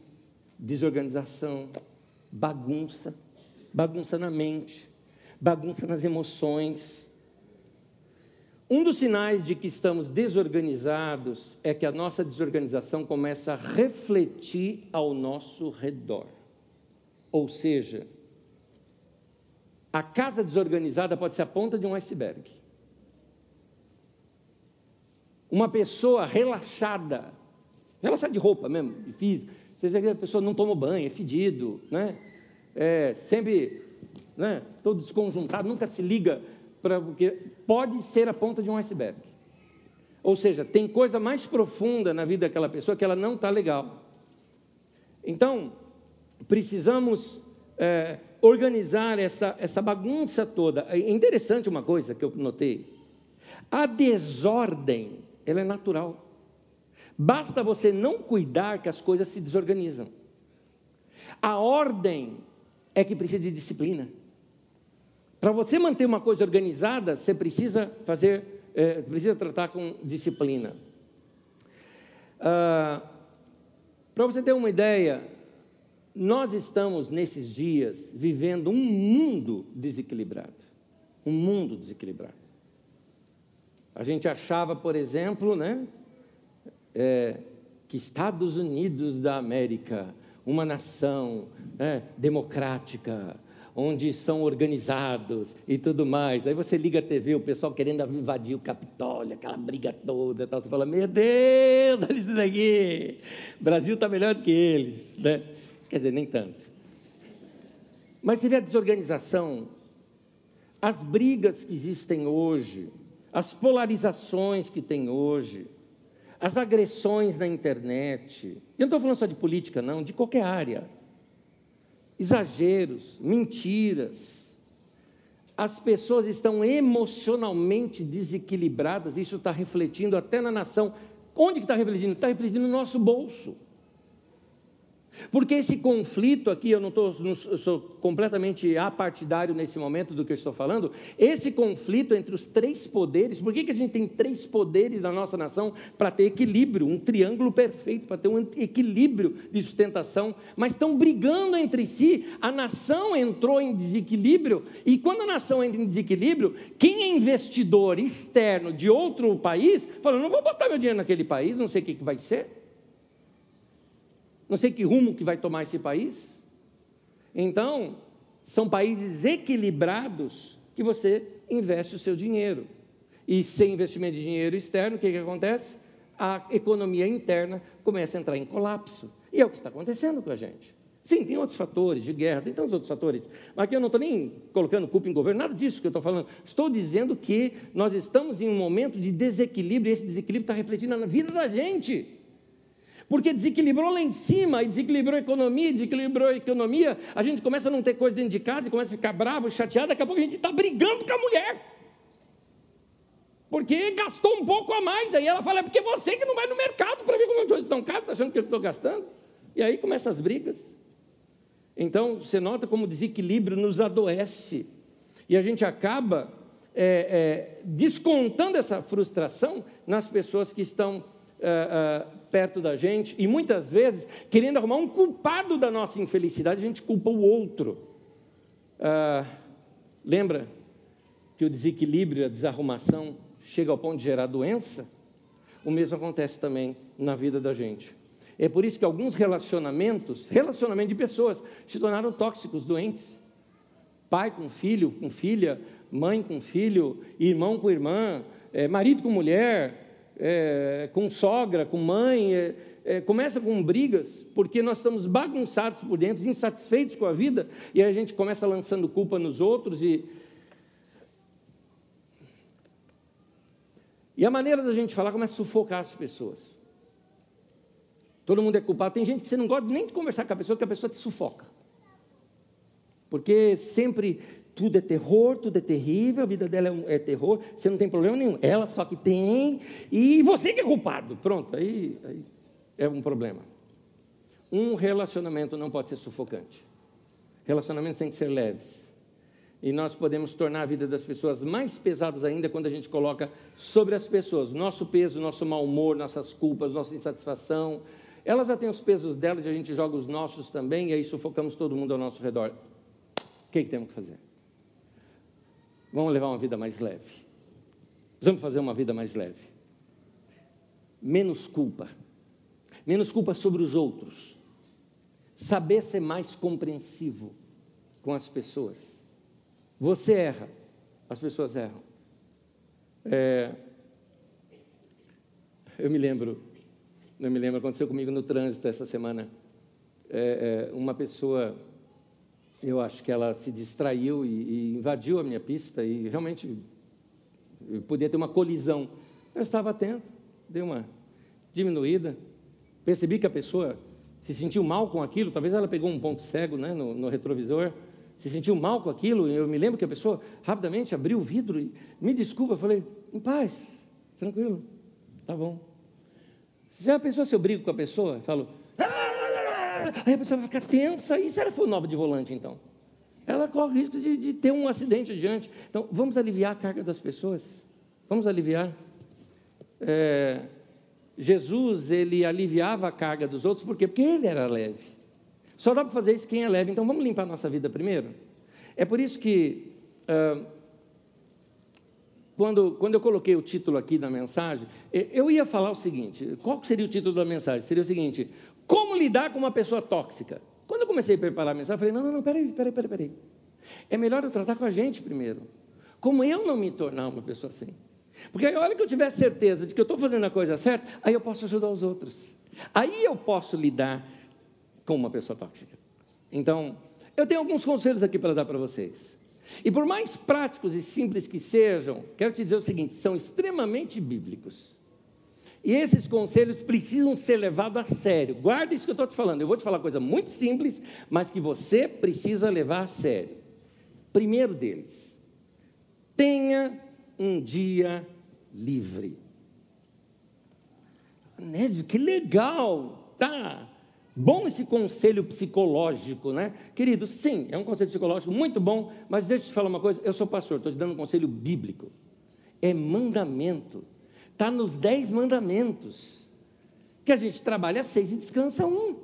desorganização, bagunça, bagunça na mente, bagunça nas emoções. Um dos sinais de que estamos desorganizados é que a nossa desorganização começa a refletir ao nosso redor. Ou seja, a casa desorganizada pode ser a ponta de um iceberg. Uma pessoa relaxada, relaxada de roupa mesmo, de física. Você vê que a pessoa não toma banho, é fedido, né? É, sempre né, todo desconjuntado, nunca se liga, para porque pode ser a ponta de um iceberg. Ou seja, tem coisa mais profunda na vida daquela pessoa que ela não está legal. Então, precisamos é, organizar essa, essa bagunça toda. É interessante uma coisa que eu notei: a desordem ela é natural. Basta você não cuidar que as coisas se desorganizam. A ordem é que precisa de disciplina. Para você manter uma coisa organizada, você precisa fazer, é, precisa tratar com disciplina. Ah, Para você ter uma ideia, nós estamos nesses dias vivendo um mundo desequilibrado. Um mundo desequilibrado. A gente achava, por exemplo, né, é, que Estados Unidos da América, uma nação né, democrática, onde são organizados e tudo mais. Aí você liga a TV, o pessoal querendo invadir o Capitólio, aquela briga toda, tal. você fala, meu Deus, *laughs* olha isso daqui, o Brasil está melhor do que eles. Né? Quer dizer, nem tanto. Mas você vê a desorganização, as brigas que existem hoje, as polarizações que tem hoje, as agressões na internet. Eu não estou falando só de política, não, de qualquer área. Exageros, mentiras. As pessoas estão emocionalmente desequilibradas, isso está refletindo até na nação. Onde que está refletindo? Está refletindo no nosso bolso. Porque esse conflito aqui, eu não, tô, não sou completamente apartidário nesse momento do que eu estou falando, esse conflito entre os três poderes, por que, que a gente tem três poderes na nossa nação para ter equilíbrio, um triângulo perfeito, para ter um equilíbrio de sustentação, mas estão brigando entre si, a nação entrou em desequilíbrio, e quando a nação entra em desequilíbrio, quem é investidor externo de outro país, fala, não vou botar meu dinheiro naquele país, não sei o que, que vai ser. Não sei que rumo que vai tomar esse país. Então, são países equilibrados que você investe o seu dinheiro. E sem investimento de dinheiro externo, o que, que acontece? A economia interna começa a entrar em colapso. E é o que está acontecendo com a gente. Sim, tem outros fatores de guerra, tem tantos outros fatores. Mas aqui eu não estou nem colocando culpa em governo, nada disso que eu estou falando. Estou dizendo que nós estamos em um momento de desequilíbrio, e esse desequilíbrio está refletindo na vida da gente. Porque desequilibrou lá em cima, e desequilibrou a economia, desequilibrou a economia, a gente começa a não ter coisa dentro de casa, e começa a ficar bravo, chateado, daqui a pouco a gente está brigando com a mulher. Porque gastou um pouco a mais, aí ela fala, é porque você que não vai no mercado para ver como as coisas estão caras, está achando que eu estou gastando? E aí começam as brigas. Então, você nota como o desequilíbrio nos adoece. E a gente acaba é, é, descontando essa frustração nas pessoas que estão é, é, perto da gente. E muitas vezes, querendo arrumar um culpado da nossa infelicidade, a gente culpa o outro. Ah, lembra que o desequilíbrio, a desarrumação chega ao ponto de gerar doença? O mesmo acontece também na vida da gente. É por isso que alguns relacionamentos, relacionamento de pessoas, se tornaram tóxicos, doentes. Pai com filho, com filha, mãe com filho, irmão com irmã, marido com mulher, é, com sogra, com mãe. É, é começa com brigas, porque nós estamos bagunçados por dentro, insatisfeitos com a vida, e a gente começa lançando culpa nos outros e. E a maneira da gente falar começa a sufocar as pessoas. Todo mundo é culpado. Tem gente que você não gosta nem de conversar com a pessoa, que a pessoa te sufoca. Porque sempre tudo é terror, tudo é terrível, a vida dela é, é terror, você não tem problema nenhum. Ela só que tem, e você que é culpado. Pronto, aí, aí é um problema. Um relacionamento não pode ser sufocante. Relacionamentos têm que ser leves. E nós podemos tornar a vida das pessoas mais pesadas ainda quando a gente coloca sobre as pessoas nosso peso, nosso mau humor, nossas culpas, nossa insatisfação, elas já têm os pesos delas e a gente joga os nossos também, e aí sufocamos todo mundo ao nosso redor. O que, é que temos que fazer? Vamos levar uma vida mais leve. Vamos fazer uma vida mais leve. Menos culpa. Menos culpa sobre os outros. Saber ser mais compreensivo com as pessoas. Você erra, as pessoas erram. É, eu me lembro não me lembro, aconteceu comigo no trânsito essa semana. É, é, uma pessoa, eu acho que ela se distraiu e, e invadiu a minha pista e realmente podia ter uma colisão. Eu estava atento, dei uma diminuída, percebi que a pessoa se sentiu mal com aquilo, talvez ela pegou um ponto cego né, no, no retrovisor, se sentiu mal com aquilo, eu me lembro que a pessoa rapidamente abriu o vidro e me desculpa, eu falei, em paz, tranquilo, tá bom. Se a pessoa, se eu brigo com a pessoa, falo, aí a pessoa vai ficar tensa, e se ela for nova de volante, então? Ela corre o risco de, de ter um acidente adiante. Então, vamos aliviar a carga das pessoas. Vamos aliviar. É, Jesus, ele aliviava a carga dos outros, por quê? Porque ele era leve. Só dá para fazer isso quem é leve. Então, vamos limpar a nossa vida primeiro? É por isso que quando, quando eu coloquei o título aqui da mensagem, eu ia falar o seguinte: qual seria o título da mensagem? Seria o seguinte: Como lidar com uma pessoa tóxica? Quando eu comecei a preparar a mensagem, eu falei: não, não, não, peraí, peraí, peraí, peraí. É melhor eu tratar com a gente primeiro. Como eu não me tornar uma pessoa assim? Porque aí, hora que eu tiver certeza de que eu estou fazendo a coisa certa, aí eu posso ajudar os outros. Aí eu posso lidar com uma pessoa tóxica. Então, eu tenho alguns conselhos aqui para dar para vocês. E por mais práticos e simples que sejam, quero te dizer o seguinte: são extremamente bíblicos. E esses conselhos precisam ser levados a sério. Guarda isso que eu estou te falando. Eu vou te falar coisa muito simples, mas que você precisa levar a sério. Primeiro deles, tenha um dia livre. Nédio, que legal! Tá. Bom esse conselho psicológico, né? Querido, sim, é um conselho psicológico muito bom, mas deixa eu te falar uma coisa, eu sou pastor, estou te dando um conselho bíblico. É mandamento. Está nos dez mandamentos. Que a gente trabalha seis e descansa um.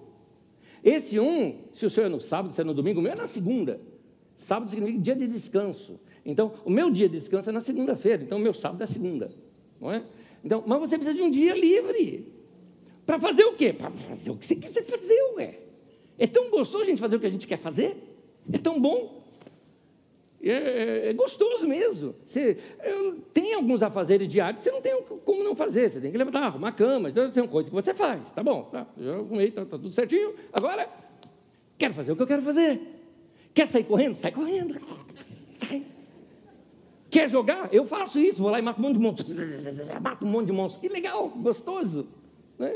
Esse um, se o senhor é no sábado, se é no domingo, o meu é na segunda. Sábado significa dia de descanso. Então, o meu dia de descanso é na segunda-feira, então o meu sábado é segunda. Não é? Então, mas você precisa de um dia livre. Para fazer o quê? Para fazer o que você quiser fazer, ué. É tão gostoso a gente fazer o que a gente quer fazer. É tão bom. É, é, é gostoso mesmo. Você tem alguns afazeres diários que você não tem como não fazer. Você tem que levantar, arrumar a cama. Então, são coisas que você faz. Tá bom, tá, já arrumei, tá, tá tudo certinho. Agora, quero fazer o que eu quero fazer. Quer sair correndo? Sai correndo. Sai. Quer jogar? Eu faço isso. Vou lá e mato um monte de monstros. Mato um monte de monstros. Que legal, gostoso. Né?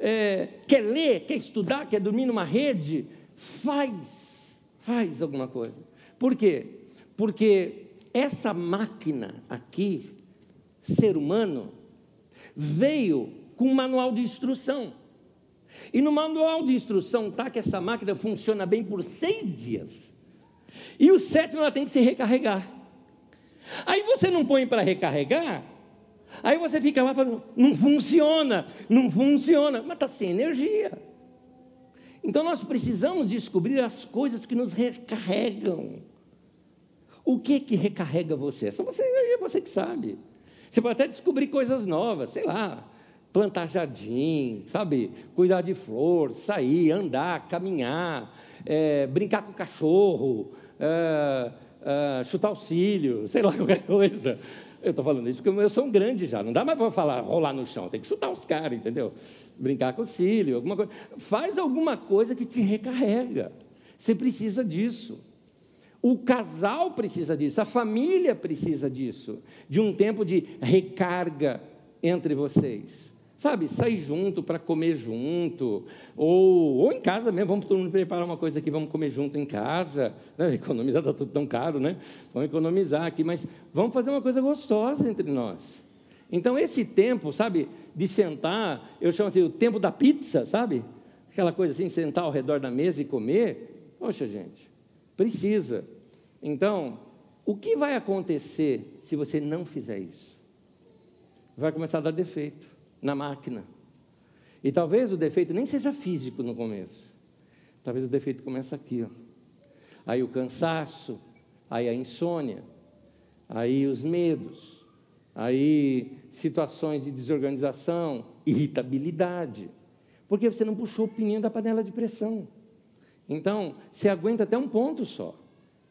é, quer ler, quer estudar, quer dormir numa rede, faz, faz alguma coisa. Por quê? Porque essa máquina aqui, ser humano, veio com um manual de instrução. E no manual de instrução está que essa máquina funciona bem por seis dias. E o sétimo ela tem que se recarregar. Aí você não põe para recarregar, aí você fica lá falando, não funciona, não funciona, mas está sem energia. Então nós precisamos descobrir as coisas que nos recarregam. O que que recarrega você? Só você, é você que sabe. Você pode até descobrir coisas novas, sei lá, plantar jardim, sabe? Cuidar de flor, sair, andar, caminhar, é, brincar com o cachorro, é, é, chutar o cílio, sei lá, *laughs* qualquer coisa. Eu estou falando isso porque eu sou um grande já, não dá mais para falar rolar no chão, tem que chutar os caras, entendeu? Brincar com o cílio, alguma coisa. Faz alguma coisa que te recarrega. Você precisa disso. O casal precisa disso, a família precisa disso, de um tempo de recarga entre vocês. Sabe, sair junto para comer junto, ou, ou em casa mesmo, vamos todo mundo preparar uma coisa aqui, vamos comer junto em casa. Né? *laughs* Economizar está tudo tão caro, né? Vamos economizar aqui, mas vamos fazer uma coisa gostosa entre nós. Então, esse tempo, sabe, de sentar, eu chamo assim, o tempo da pizza, sabe? Aquela coisa assim, sentar ao redor da mesa e comer. Poxa, gente, precisa. Então, o que vai acontecer se você não fizer isso? Vai começar a dar defeito na máquina. E talvez o defeito nem seja físico no começo. Talvez o defeito comece aqui. Ó. Aí o cansaço, aí a insônia, aí os medos, aí situações de desorganização, irritabilidade. Porque você não puxou o pininho da panela de pressão. Então, você aguenta até um ponto só.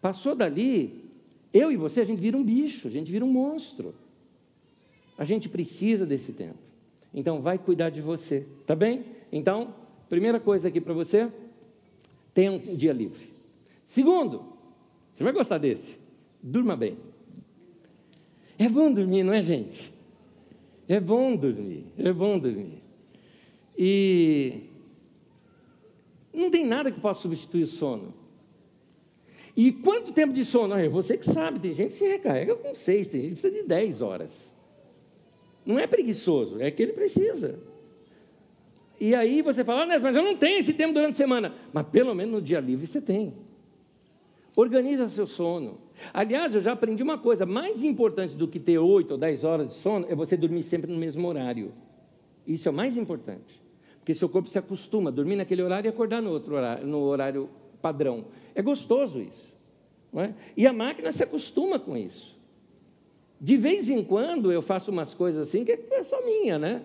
Passou dali, eu e você, a gente vira um bicho, a gente vira um monstro. A gente precisa desse tempo. Então, vai cuidar de você, tá bem? Então, primeira coisa aqui para você, tenha um dia livre. Segundo, você vai gostar desse, durma bem. É bom dormir, não é, gente? É bom dormir, é bom dormir. E não tem nada que possa substituir o sono. E quanto tempo de sono? É você que sabe, tem gente que se recarrega com seis, tem gente que precisa de dez horas. Não é preguiçoso, é que ele precisa. E aí você fala, ah, mas eu não tenho esse tempo durante a semana. Mas pelo menos no dia livre você tem. Organiza seu sono. Aliás, eu já aprendi uma coisa: mais importante do que ter oito ou dez horas de sono é você dormir sempre no mesmo horário. Isso é o mais importante. Porque seu corpo se acostuma a dormir naquele horário e acordar no outro horário, no horário padrão. É gostoso isso. É? E a máquina se acostuma com isso. De vez em quando eu faço umas coisas assim que é só minha, né?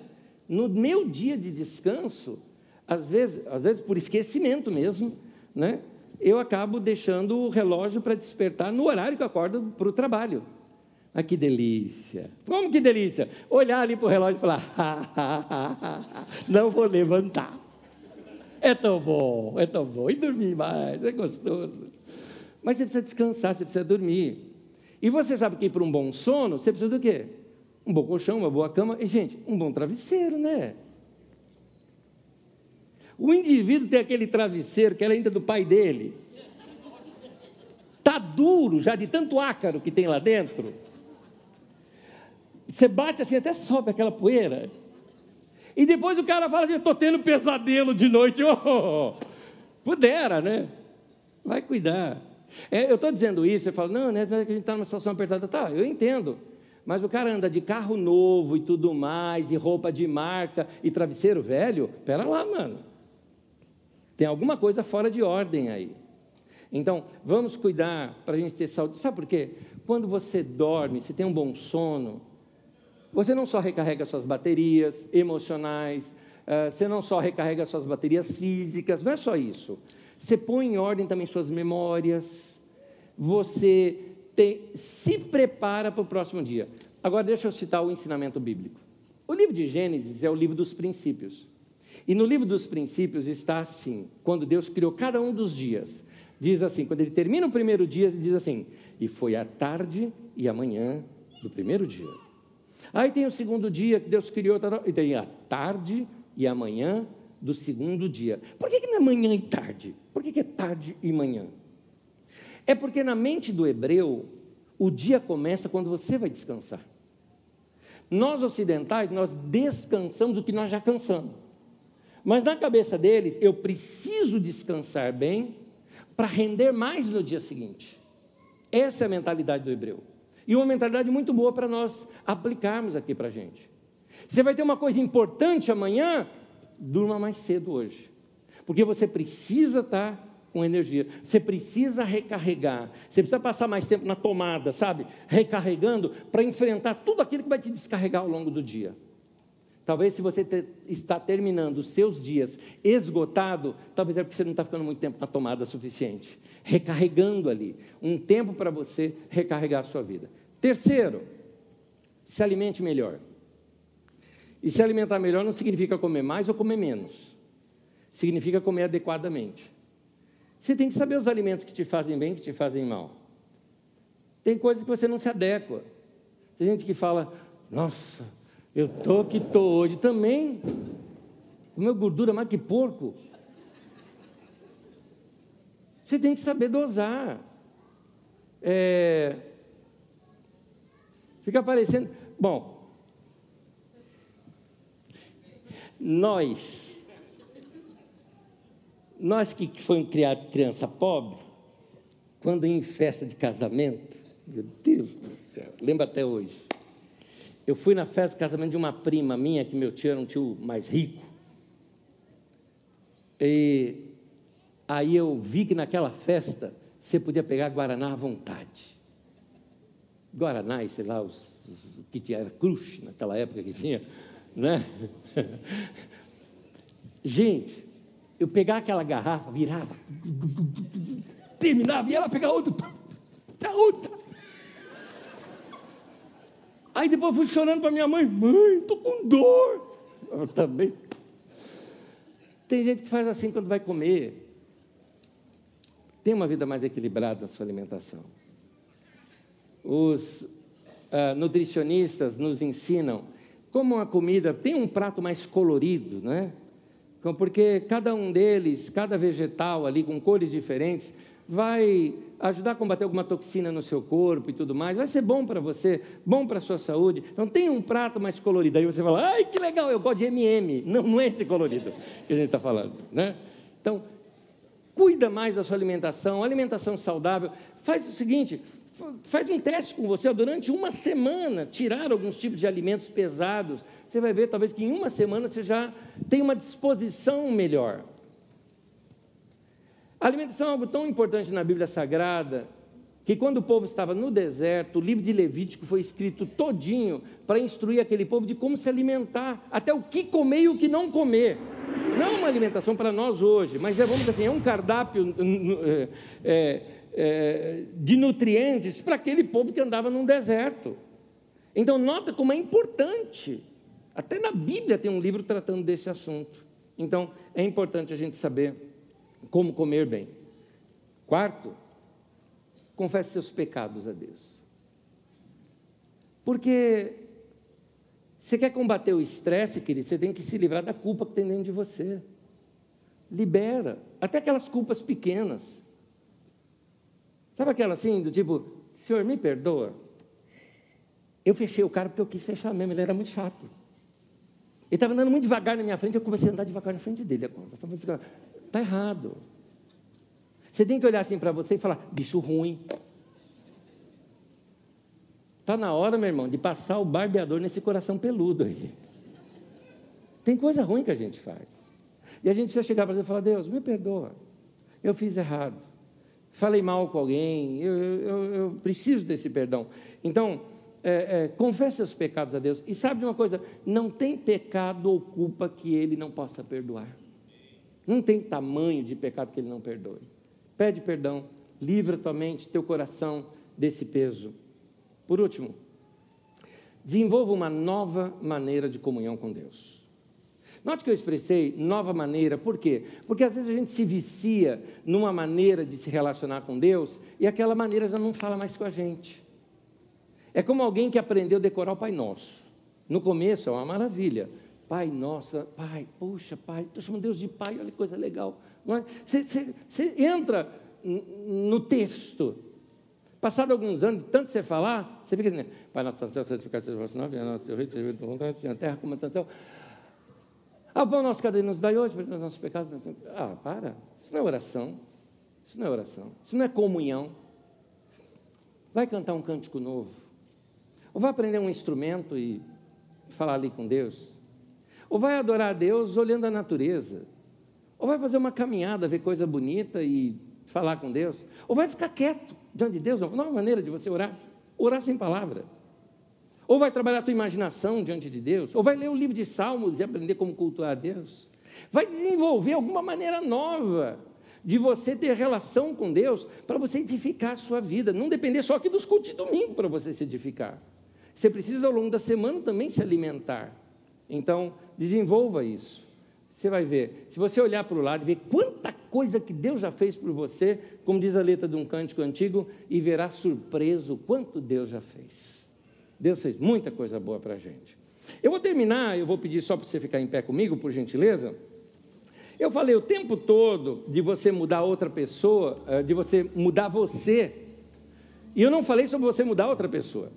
No meu dia de descanso, às vezes, às vezes por esquecimento mesmo, né? Eu acabo deixando o relógio para despertar no horário que eu acordo para o trabalho. Ah, que delícia! Como que delícia? Olhar ali para o relógio e falar: *laughs* não vou levantar. É tão bom, é tão bom. E dormir mais, é gostoso. Mas você precisa descansar, você precisa dormir. E você sabe que para um bom sono, você precisa do quê? Um bom colchão, uma boa cama e, gente, um bom travesseiro, né? O indivíduo tem aquele travesseiro que era ainda do pai dele. Está duro já de tanto ácaro que tem lá dentro. Você bate assim, até sobe aquela poeira. E depois o cara fala assim: estou tendo pesadelo de noite. *laughs* Oh, pudera, né? Vai cuidar. É, eu estou dizendo isso, você fala, não, né, a gente está numa situação apertada. Tá, eu entendo. Mas o cara anda de carro novo e tudo mais, e roupa de marca, e travesseiro velho, pera lá, mano. Tem alguma coisa fora de ordem aí. Então, vamos cuidar para a gente ter saúde. Sabe por quê? Quando você dorme, você tem um bom sono, você não só recarrega suas baterias emocionais, eh, você não só recarrega suas baterias físicas, não é só isso. Você põe em ordem também suas memórias, você se prepara para o próximo dia. Agora, deixa eu citar o ensinamento bíblico. O livro de Gênesis é o livro dos princípios. E no livro dos princípios está assim: quando Deus criou cada um dos dias, diz assim, quando ele termina o primeiro dia, ele diz assim: e foi a tarde e a manhã do primeiro dia. Aí tem o segundo dia que Deus criou, e tem a tarde e a manhã do segundo dia. Por que, que não é manhã e tarde? Por que, que é tarde e manhã? É porque na mente do hebreu, o dia começa quando você vai descansar. Nós ocidentais, nós descansamos o que nós já cansamos. Mas na cabeça deles, eu preciso descansar bem para render mais no dia seguinte. Essa é a mentalidade do hebreu. E uma mentalidade muito boa para nós aplicarmos aqui para a gente. Você vai ter uma coisa importante amanhã, durma mais cedo hoje. Porque você precisa estar tá com energia. Você precisa recarregar. Você precisa passar mais tempo na tomada, sabe? Recarregando para enfrentar tudo aquilo que vai te descarregar ao longo do dia. Talvez se você te, está terminando os seus dias esgotado, talvez é porque você não está ficando muito tempo na tomada suficiente. Recarregando ali. Um tempo para você recarregar a sua vida. Terceiro, se alimente melhor. E se alimentar melhor não significa comer mais ou comer menos. Significa comer adequadamente. Você tem que saber os alimentos que te fazem bem e que te fazem mal. Tem coisas que você não se adequa. Tem gente que fala, nossa, eu tô que tô hoje também. Comeu gordura mais que porco. Você tem que saber dosar. É... Fica parecendo. Bom, Nós, nós que fomos criados criança pobre, quando em festa de casamento, meu Deus do céu, lembro até hoje. Eu fui na festa de casamento de uma prima minha, que meu tio era um tio mais rico. E aí eu vi que naquela festa você podia pegar Guaraná à vontade. Guaraná, e sei lá, os, os, que tinha, era crush naquela época que tinha, né? *laughs* Gente, eu pegava aquela garrafa, virava, terminava, e ela pegava outra, outra. Aí depois fui chorando para minha mãe, mãe, estou com dor. Eu também. Tem gente que faz assim quando vai comer. Tem uma vida mais equilibrada na sua alimentação. Os uh, nutricionistas nos ensinam como a comida tem um prato mais colorido, né? Porque cada um deles, cada vegetal ali com cores diferentes, vai ajudar a combater alguma toxina no seu corpo e tudo mais. Vai ser bom para você, bom para a sua saúde. Então tem um prato mais colorido. Aí você fala, ai que legal, eu gosto de MM. Não, não é esse colorido que a gente está falando, né? Então, cuida mais da sua alimentação, alimentação saudável. Faz o seguinte, faz um teste com você durante uma semana, tirar alguns tipos de alimentos pesados. Você vai ver, talvez, que em uma semana você já tem uma disposição melhor. A alimentação é algo tão importante na Bíblia Sagrada que quando o povo estava no deserto, o livro de Levítico foi escrito todinho para instruir aquele povo de como se alimentar, até o que comer e o que não comer. Não é uma alimentação para nós hoje, mas é, vamos dizer assim, é um cardápio é, é, de nutrientes para aquele povo que andava num deserto. Então, nota como é importante. Até na Bíblia tem um livro tratando desse assunto. Então, é importante a gente saber como comer bem. Quarto, confesse seus pecados a Deus. Porque você quer combater o estresse, querido, você tem que se livrar da culpa que tem dentro de você. Libera, até aquelas culpas pequenas. Sabe aquela assim, do tipo, senhor, me perdoa? Eu fechei o cara porque eu quis fechar mesmo, ele era muito chato. Ele estava andando muito devagar na minha frente, eu comecei a andar devagar na frente dele. Está errado. Você tem que olhar assim para você e falar, bicho ruim. Está na hora, meu irmão, de passar o barbeador nesse coração peludo aí. Tem coisa ruim que a gente faz. E a gente precisa chegar para Deus e falar, Deus, me perdoa. Eu fiz errado falei mal com alguém, eu, eu, eu preciso desse perdão. Então, é, é, confesse seus pecados a Deus. E sabe de uma coisa? Não tem pecado ou culpa que Ele não possa perdoar. Não tem tamanho de pecado que Ele não perdoe. Pede perdão, livra tua mente, teu coração desse peso. Por último, desenvolva uma nova maneira de comunhão com Deus. Note que eu expressei nova maneira, por quê? Porque às vezes a gente se vicia numa maneira de se relacionar com Deus e aquela maneira já não fala mais com a gente. É como alguém que aprendeu a decorar o Pai Nosso. No começo é uma maravilha. Pai Nossa, Pai, puxa, Pai, estou chamando Deus de Pai, olha que coisa legal. É? você, entra no texto. Passado alguns anos, de tanto você falar, você fica dizendo, Pai Nosso, santificado seja o vosso nome, nosso Rei, seja o vontade, assim, a terra como a. Ah, pão nosso cada nos dai hoje, perdoa os nossos pecados. Ah, para. Isso não é oração. Isso não é oração. Isso não é comunhão. Vai cantar um cântico novo. Ou vai aprender um instrumento e falar ali com Deus. Ou vai adorar a Deus olhando a natureza. Ou vai fazer uma caminhada, ver coisa bonita e falar com Deus. Ou vai ficar quieto diante de Deus. Não é uma maneira de você orar. Orar sem palavra. Ou vai trabalhar a tua imaginação diante de Deus, ou vai ler o livro de Salmos e aprender como cultuar a Deus. Vai desenvolver alguma maneira nova de você ter relação com Deus para você edificar a sua vida. Não depender só aqui dos cultos de domingo para você se edificar. Você precisa ao longo da semana também se alimentar. Então, desenvolva isso. Você vai ver, se você olhar para o lado e ver quanta coisa que Deus já fez por você, como diz a letra de um cântico antigo, e verá surpreso quanto Deus já fez. Deus fez muita coisa boa para a gente. Eu vou terminar, eu vou pedir só para você ficar em pé comigo, por gentileza. Eu falei o tempo todo de você mudar outra pessoa, eh, de você mudar você. E eu não falei sobre você mudar outra pessoa.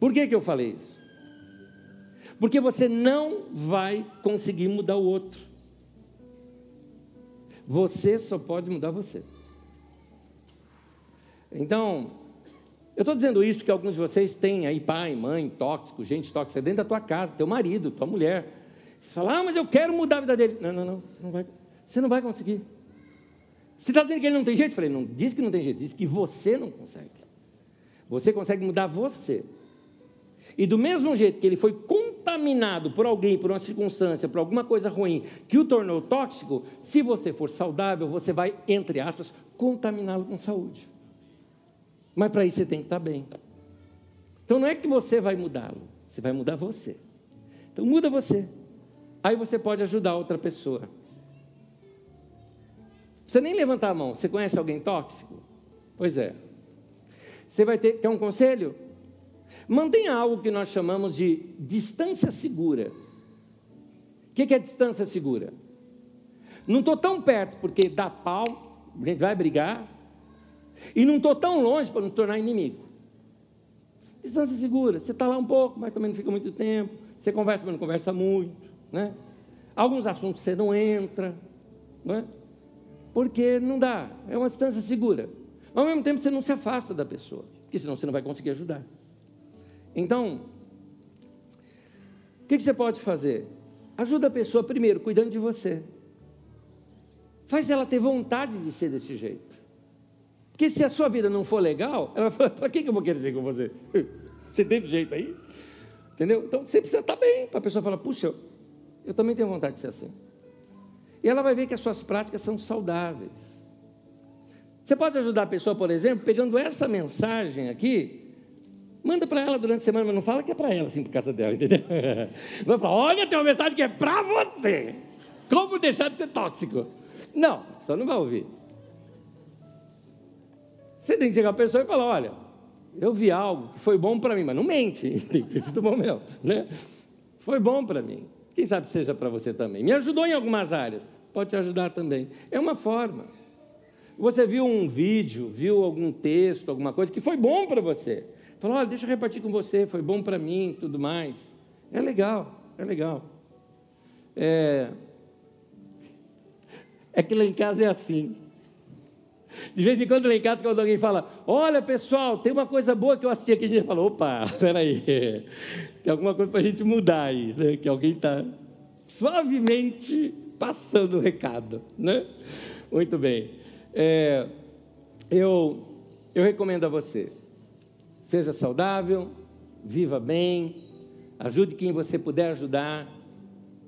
Por que, que eu falei isso? Porque você não vai conseguir mudar o outro. Você só pode mudar você. Então, eu estou dizendo isso porque alguns de vocês têm aí pai, mãe, tóxico, gente tóxica dentro da tua casa, teu marido, tua mulher. Você fala, ah, mas eu quero mudar a vida dele. Não, não, não, você não vai, você não vai conseguir. Você está dizendo que ele não tem jeito? Eu falei, não diz que não tem jeito, diz que você não consegue. Você consegue mudar você. E do mesmo jeito que ele foi contaminado por alguém, por uma circunstância, por alguma coisa ruim que o tornou tóxico, se você for saudável, você vai, entre aspas, contaminá-lo com saúde. Mas para isso você tem que estar bem. Então não é que você vai mudá-lo, você vai mudar você. Então muda você. Aí você pode ajudar outra pessoa. Você nem levantar a mão. Você conhece alguém tóxico? Pois é. Você vai ter. Quer um conselho? Mantenha algo que nós chamamos de distância segura. O que é distância segura? Não estou tão perto porque dá pau, a gente vai brigar, e não estou tão longe para não tornar inimigo. Distância segura. Você está lá um pouco, mas também não fica muito tempo. Você conversa, mas não conversa muito. Né? Alguns assuntos você não entra. Não é? Porque não dá. É uma distância segura. Mas, ao mesmo tempo, você não se afasta da pessoa. Porque senão você não vai conseguir ajudar. Então, o que, que você pode fazer? Ajuda a pessoa primeiro, cuidando de você. Faz ela ter vontade de ser desse jeito. Porque se a sua vida não for legal, ela fala, para que eu vou querer ser com você? *laughs* Você tem jeito aí? Entendeu? Então você precisa estar bem, para a pessoa falar, puxa, eu também tenho vontade de ser assim. E ela vai ver que as suas práticas são saudáveis. Você pode ajudar a pessoa, por exemplo, pegando essa mensagem aqui, manda para ela durante a semana, mas não fala que é para ela, assim, por causa dela, *laughs* entendeu? Vai falar, olha, tem uma mensagem que é para você. Como deixar de ser tóxico? Não, só não vai ouvir. Você tem que chegar a pessoa e falar: olha, eu vi algo que foi bom para mim, mas não mente, *laughs* tem que ter sido bom mesmo, né? Foi bom para mim. Quem sabe seja para você também. Me ajudou em algumas áreas, pode te ajudar também. É uma forma. Você viu um vídeo, viu algum texto, alguma coisa que foi bom para você. Falou, olha, deixa eu repartir com você, foi bom para mim, tudo mais. É legal, é legal. É, é que lá em casa é assim. De vez em quando lá em casa, quando alguém fala, olha pessoal, tem uma coisa boa que eu assisti aqui, a gente fala, opa, *laughs* peraí, tem alguma coisa para a gente mudar aí, né? que alguém está suavemente passando o recado. Né? Muito bem. É, eu, eu recomendo a você, seja saudável, viva bem, ajude quem você puder ajudar,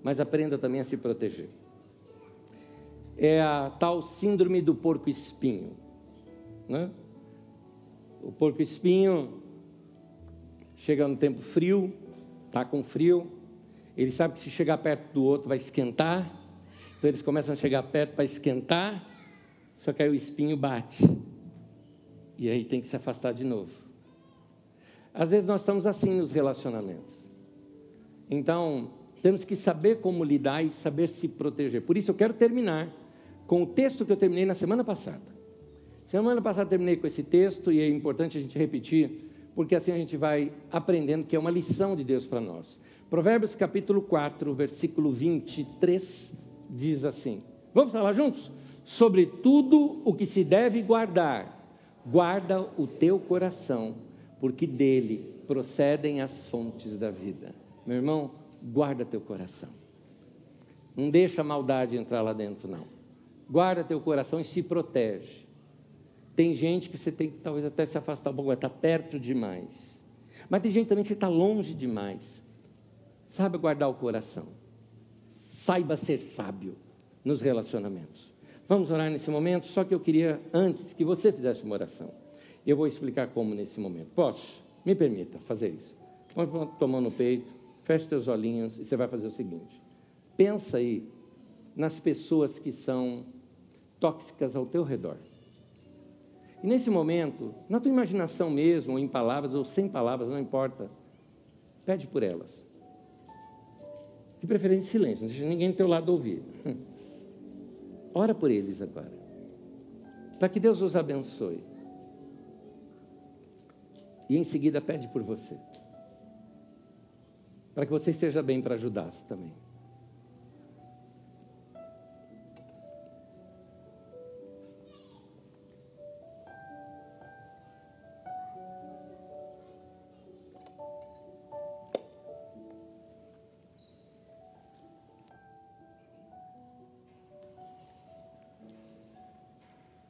mas aprenda também a se proteger é a tal síndrome do porco-espinho. Né? O porco-espinho chega no tempo frio, está com frio, ele sabe que se chegar perto do outro vai esquentar, então eles começam a chegar perto para esquentar, só que aí o espinho bate, e aí tem que se afastar de novo. Às vezes nós estamos assim nos relacionamentos. Então, temos que saber como lidar e saber se proteger. Por isso eu quero terminar com o texto que eu terminei na semana passada. Semana passada terminei com esse texto e é importante a gente repetir, porque assim a gente vai aprendendo que é uma lição de Deus para nós. Provérbios capítulo 4, versículo 23 diz assim: Vamos falar juntos? Sobre tudo o que se deve guardar, guarda o teu coração, porque dele procedem as fontes da vida. Meu irmão, guarda teu coração. Não deixa a maldade entrar lá dentro, não. Guarda teu coração e se protege. Tem gente que você tem que talvez até se afastar vai estar perto demais. Mas tem gente também que você está longe demais. Saiba guardar o coração. Saiba ser sábio nos relacionamentos. Vamos orar nesse momento, só que eu queria antes que você fizesse uma oração. Eu vou explicar como nesse momento. Posso? Me permita fazer isso. Põe tua mão no peito, feche teus olhinhos e você vai fazer o seguinte. Pensa aí nas pessoas que são tóxicas ao teu redor. E nesse momento, na tua imaginação mesmo, ou em palavras, ou sem palavras, não importa, pede por elas. De preferência silêncio, não deixa ninguém do teu lado ouvir. *laughs* Ora por eles agora. Para que Deus os abençoe. E em seguida pede por você. Para que você esteja bem para ajudar também.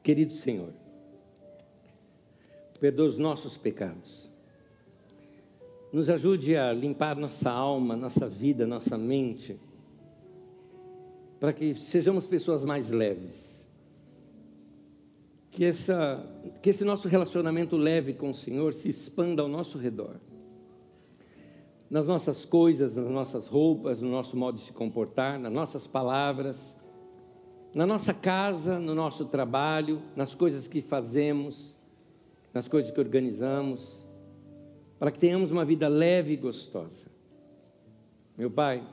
Querido Senhor, perdoa os nossos pecados. Nos ajude a limpar nossa alma, nossa vida, nossa mente, para que sejamos pessoas mais leves. Que, essa, que esse nosso relacionamento leve com o Senhor se expanda ao nosso redor. Nas nossas coisas, nas nossas roupas, no nosso modo de se comportar, nas nossas palavras, na nossa casa, no nosso trabalho, nas coisas que fazemos, nas coisas que organizamos, para que tenhamos uma vida leve e gostosa. Meu Pai,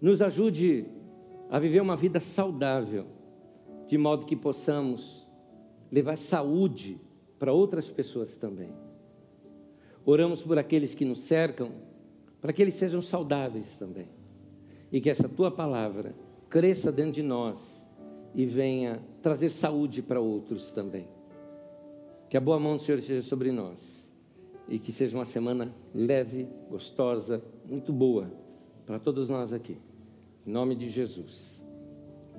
nos ajude a viver uma vida saudável, de modo que possamos levar saúde para outras pessoas também. Oramos por aqueles que nos cercam, para que eles sejam saudáveis também. E que essa tua palavra cresça dentro de nós e venha trazer saúde para outros também. Que a boa mão do Senhor esteja sobre nós e que seja uma semana leve, gostosa, muito boa para todos nós aqui. Em nome de Jesus.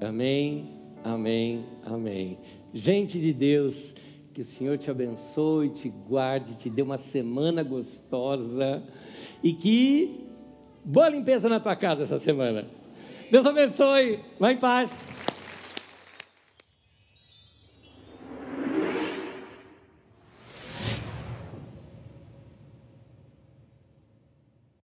Amém, amém, amém. Gente de Deus, que o Senhor te abençoe, te guarde, te dê uma semana gostosa e que boa limpeza na tua casa essa semana. Deus abençoe. Vai em paz.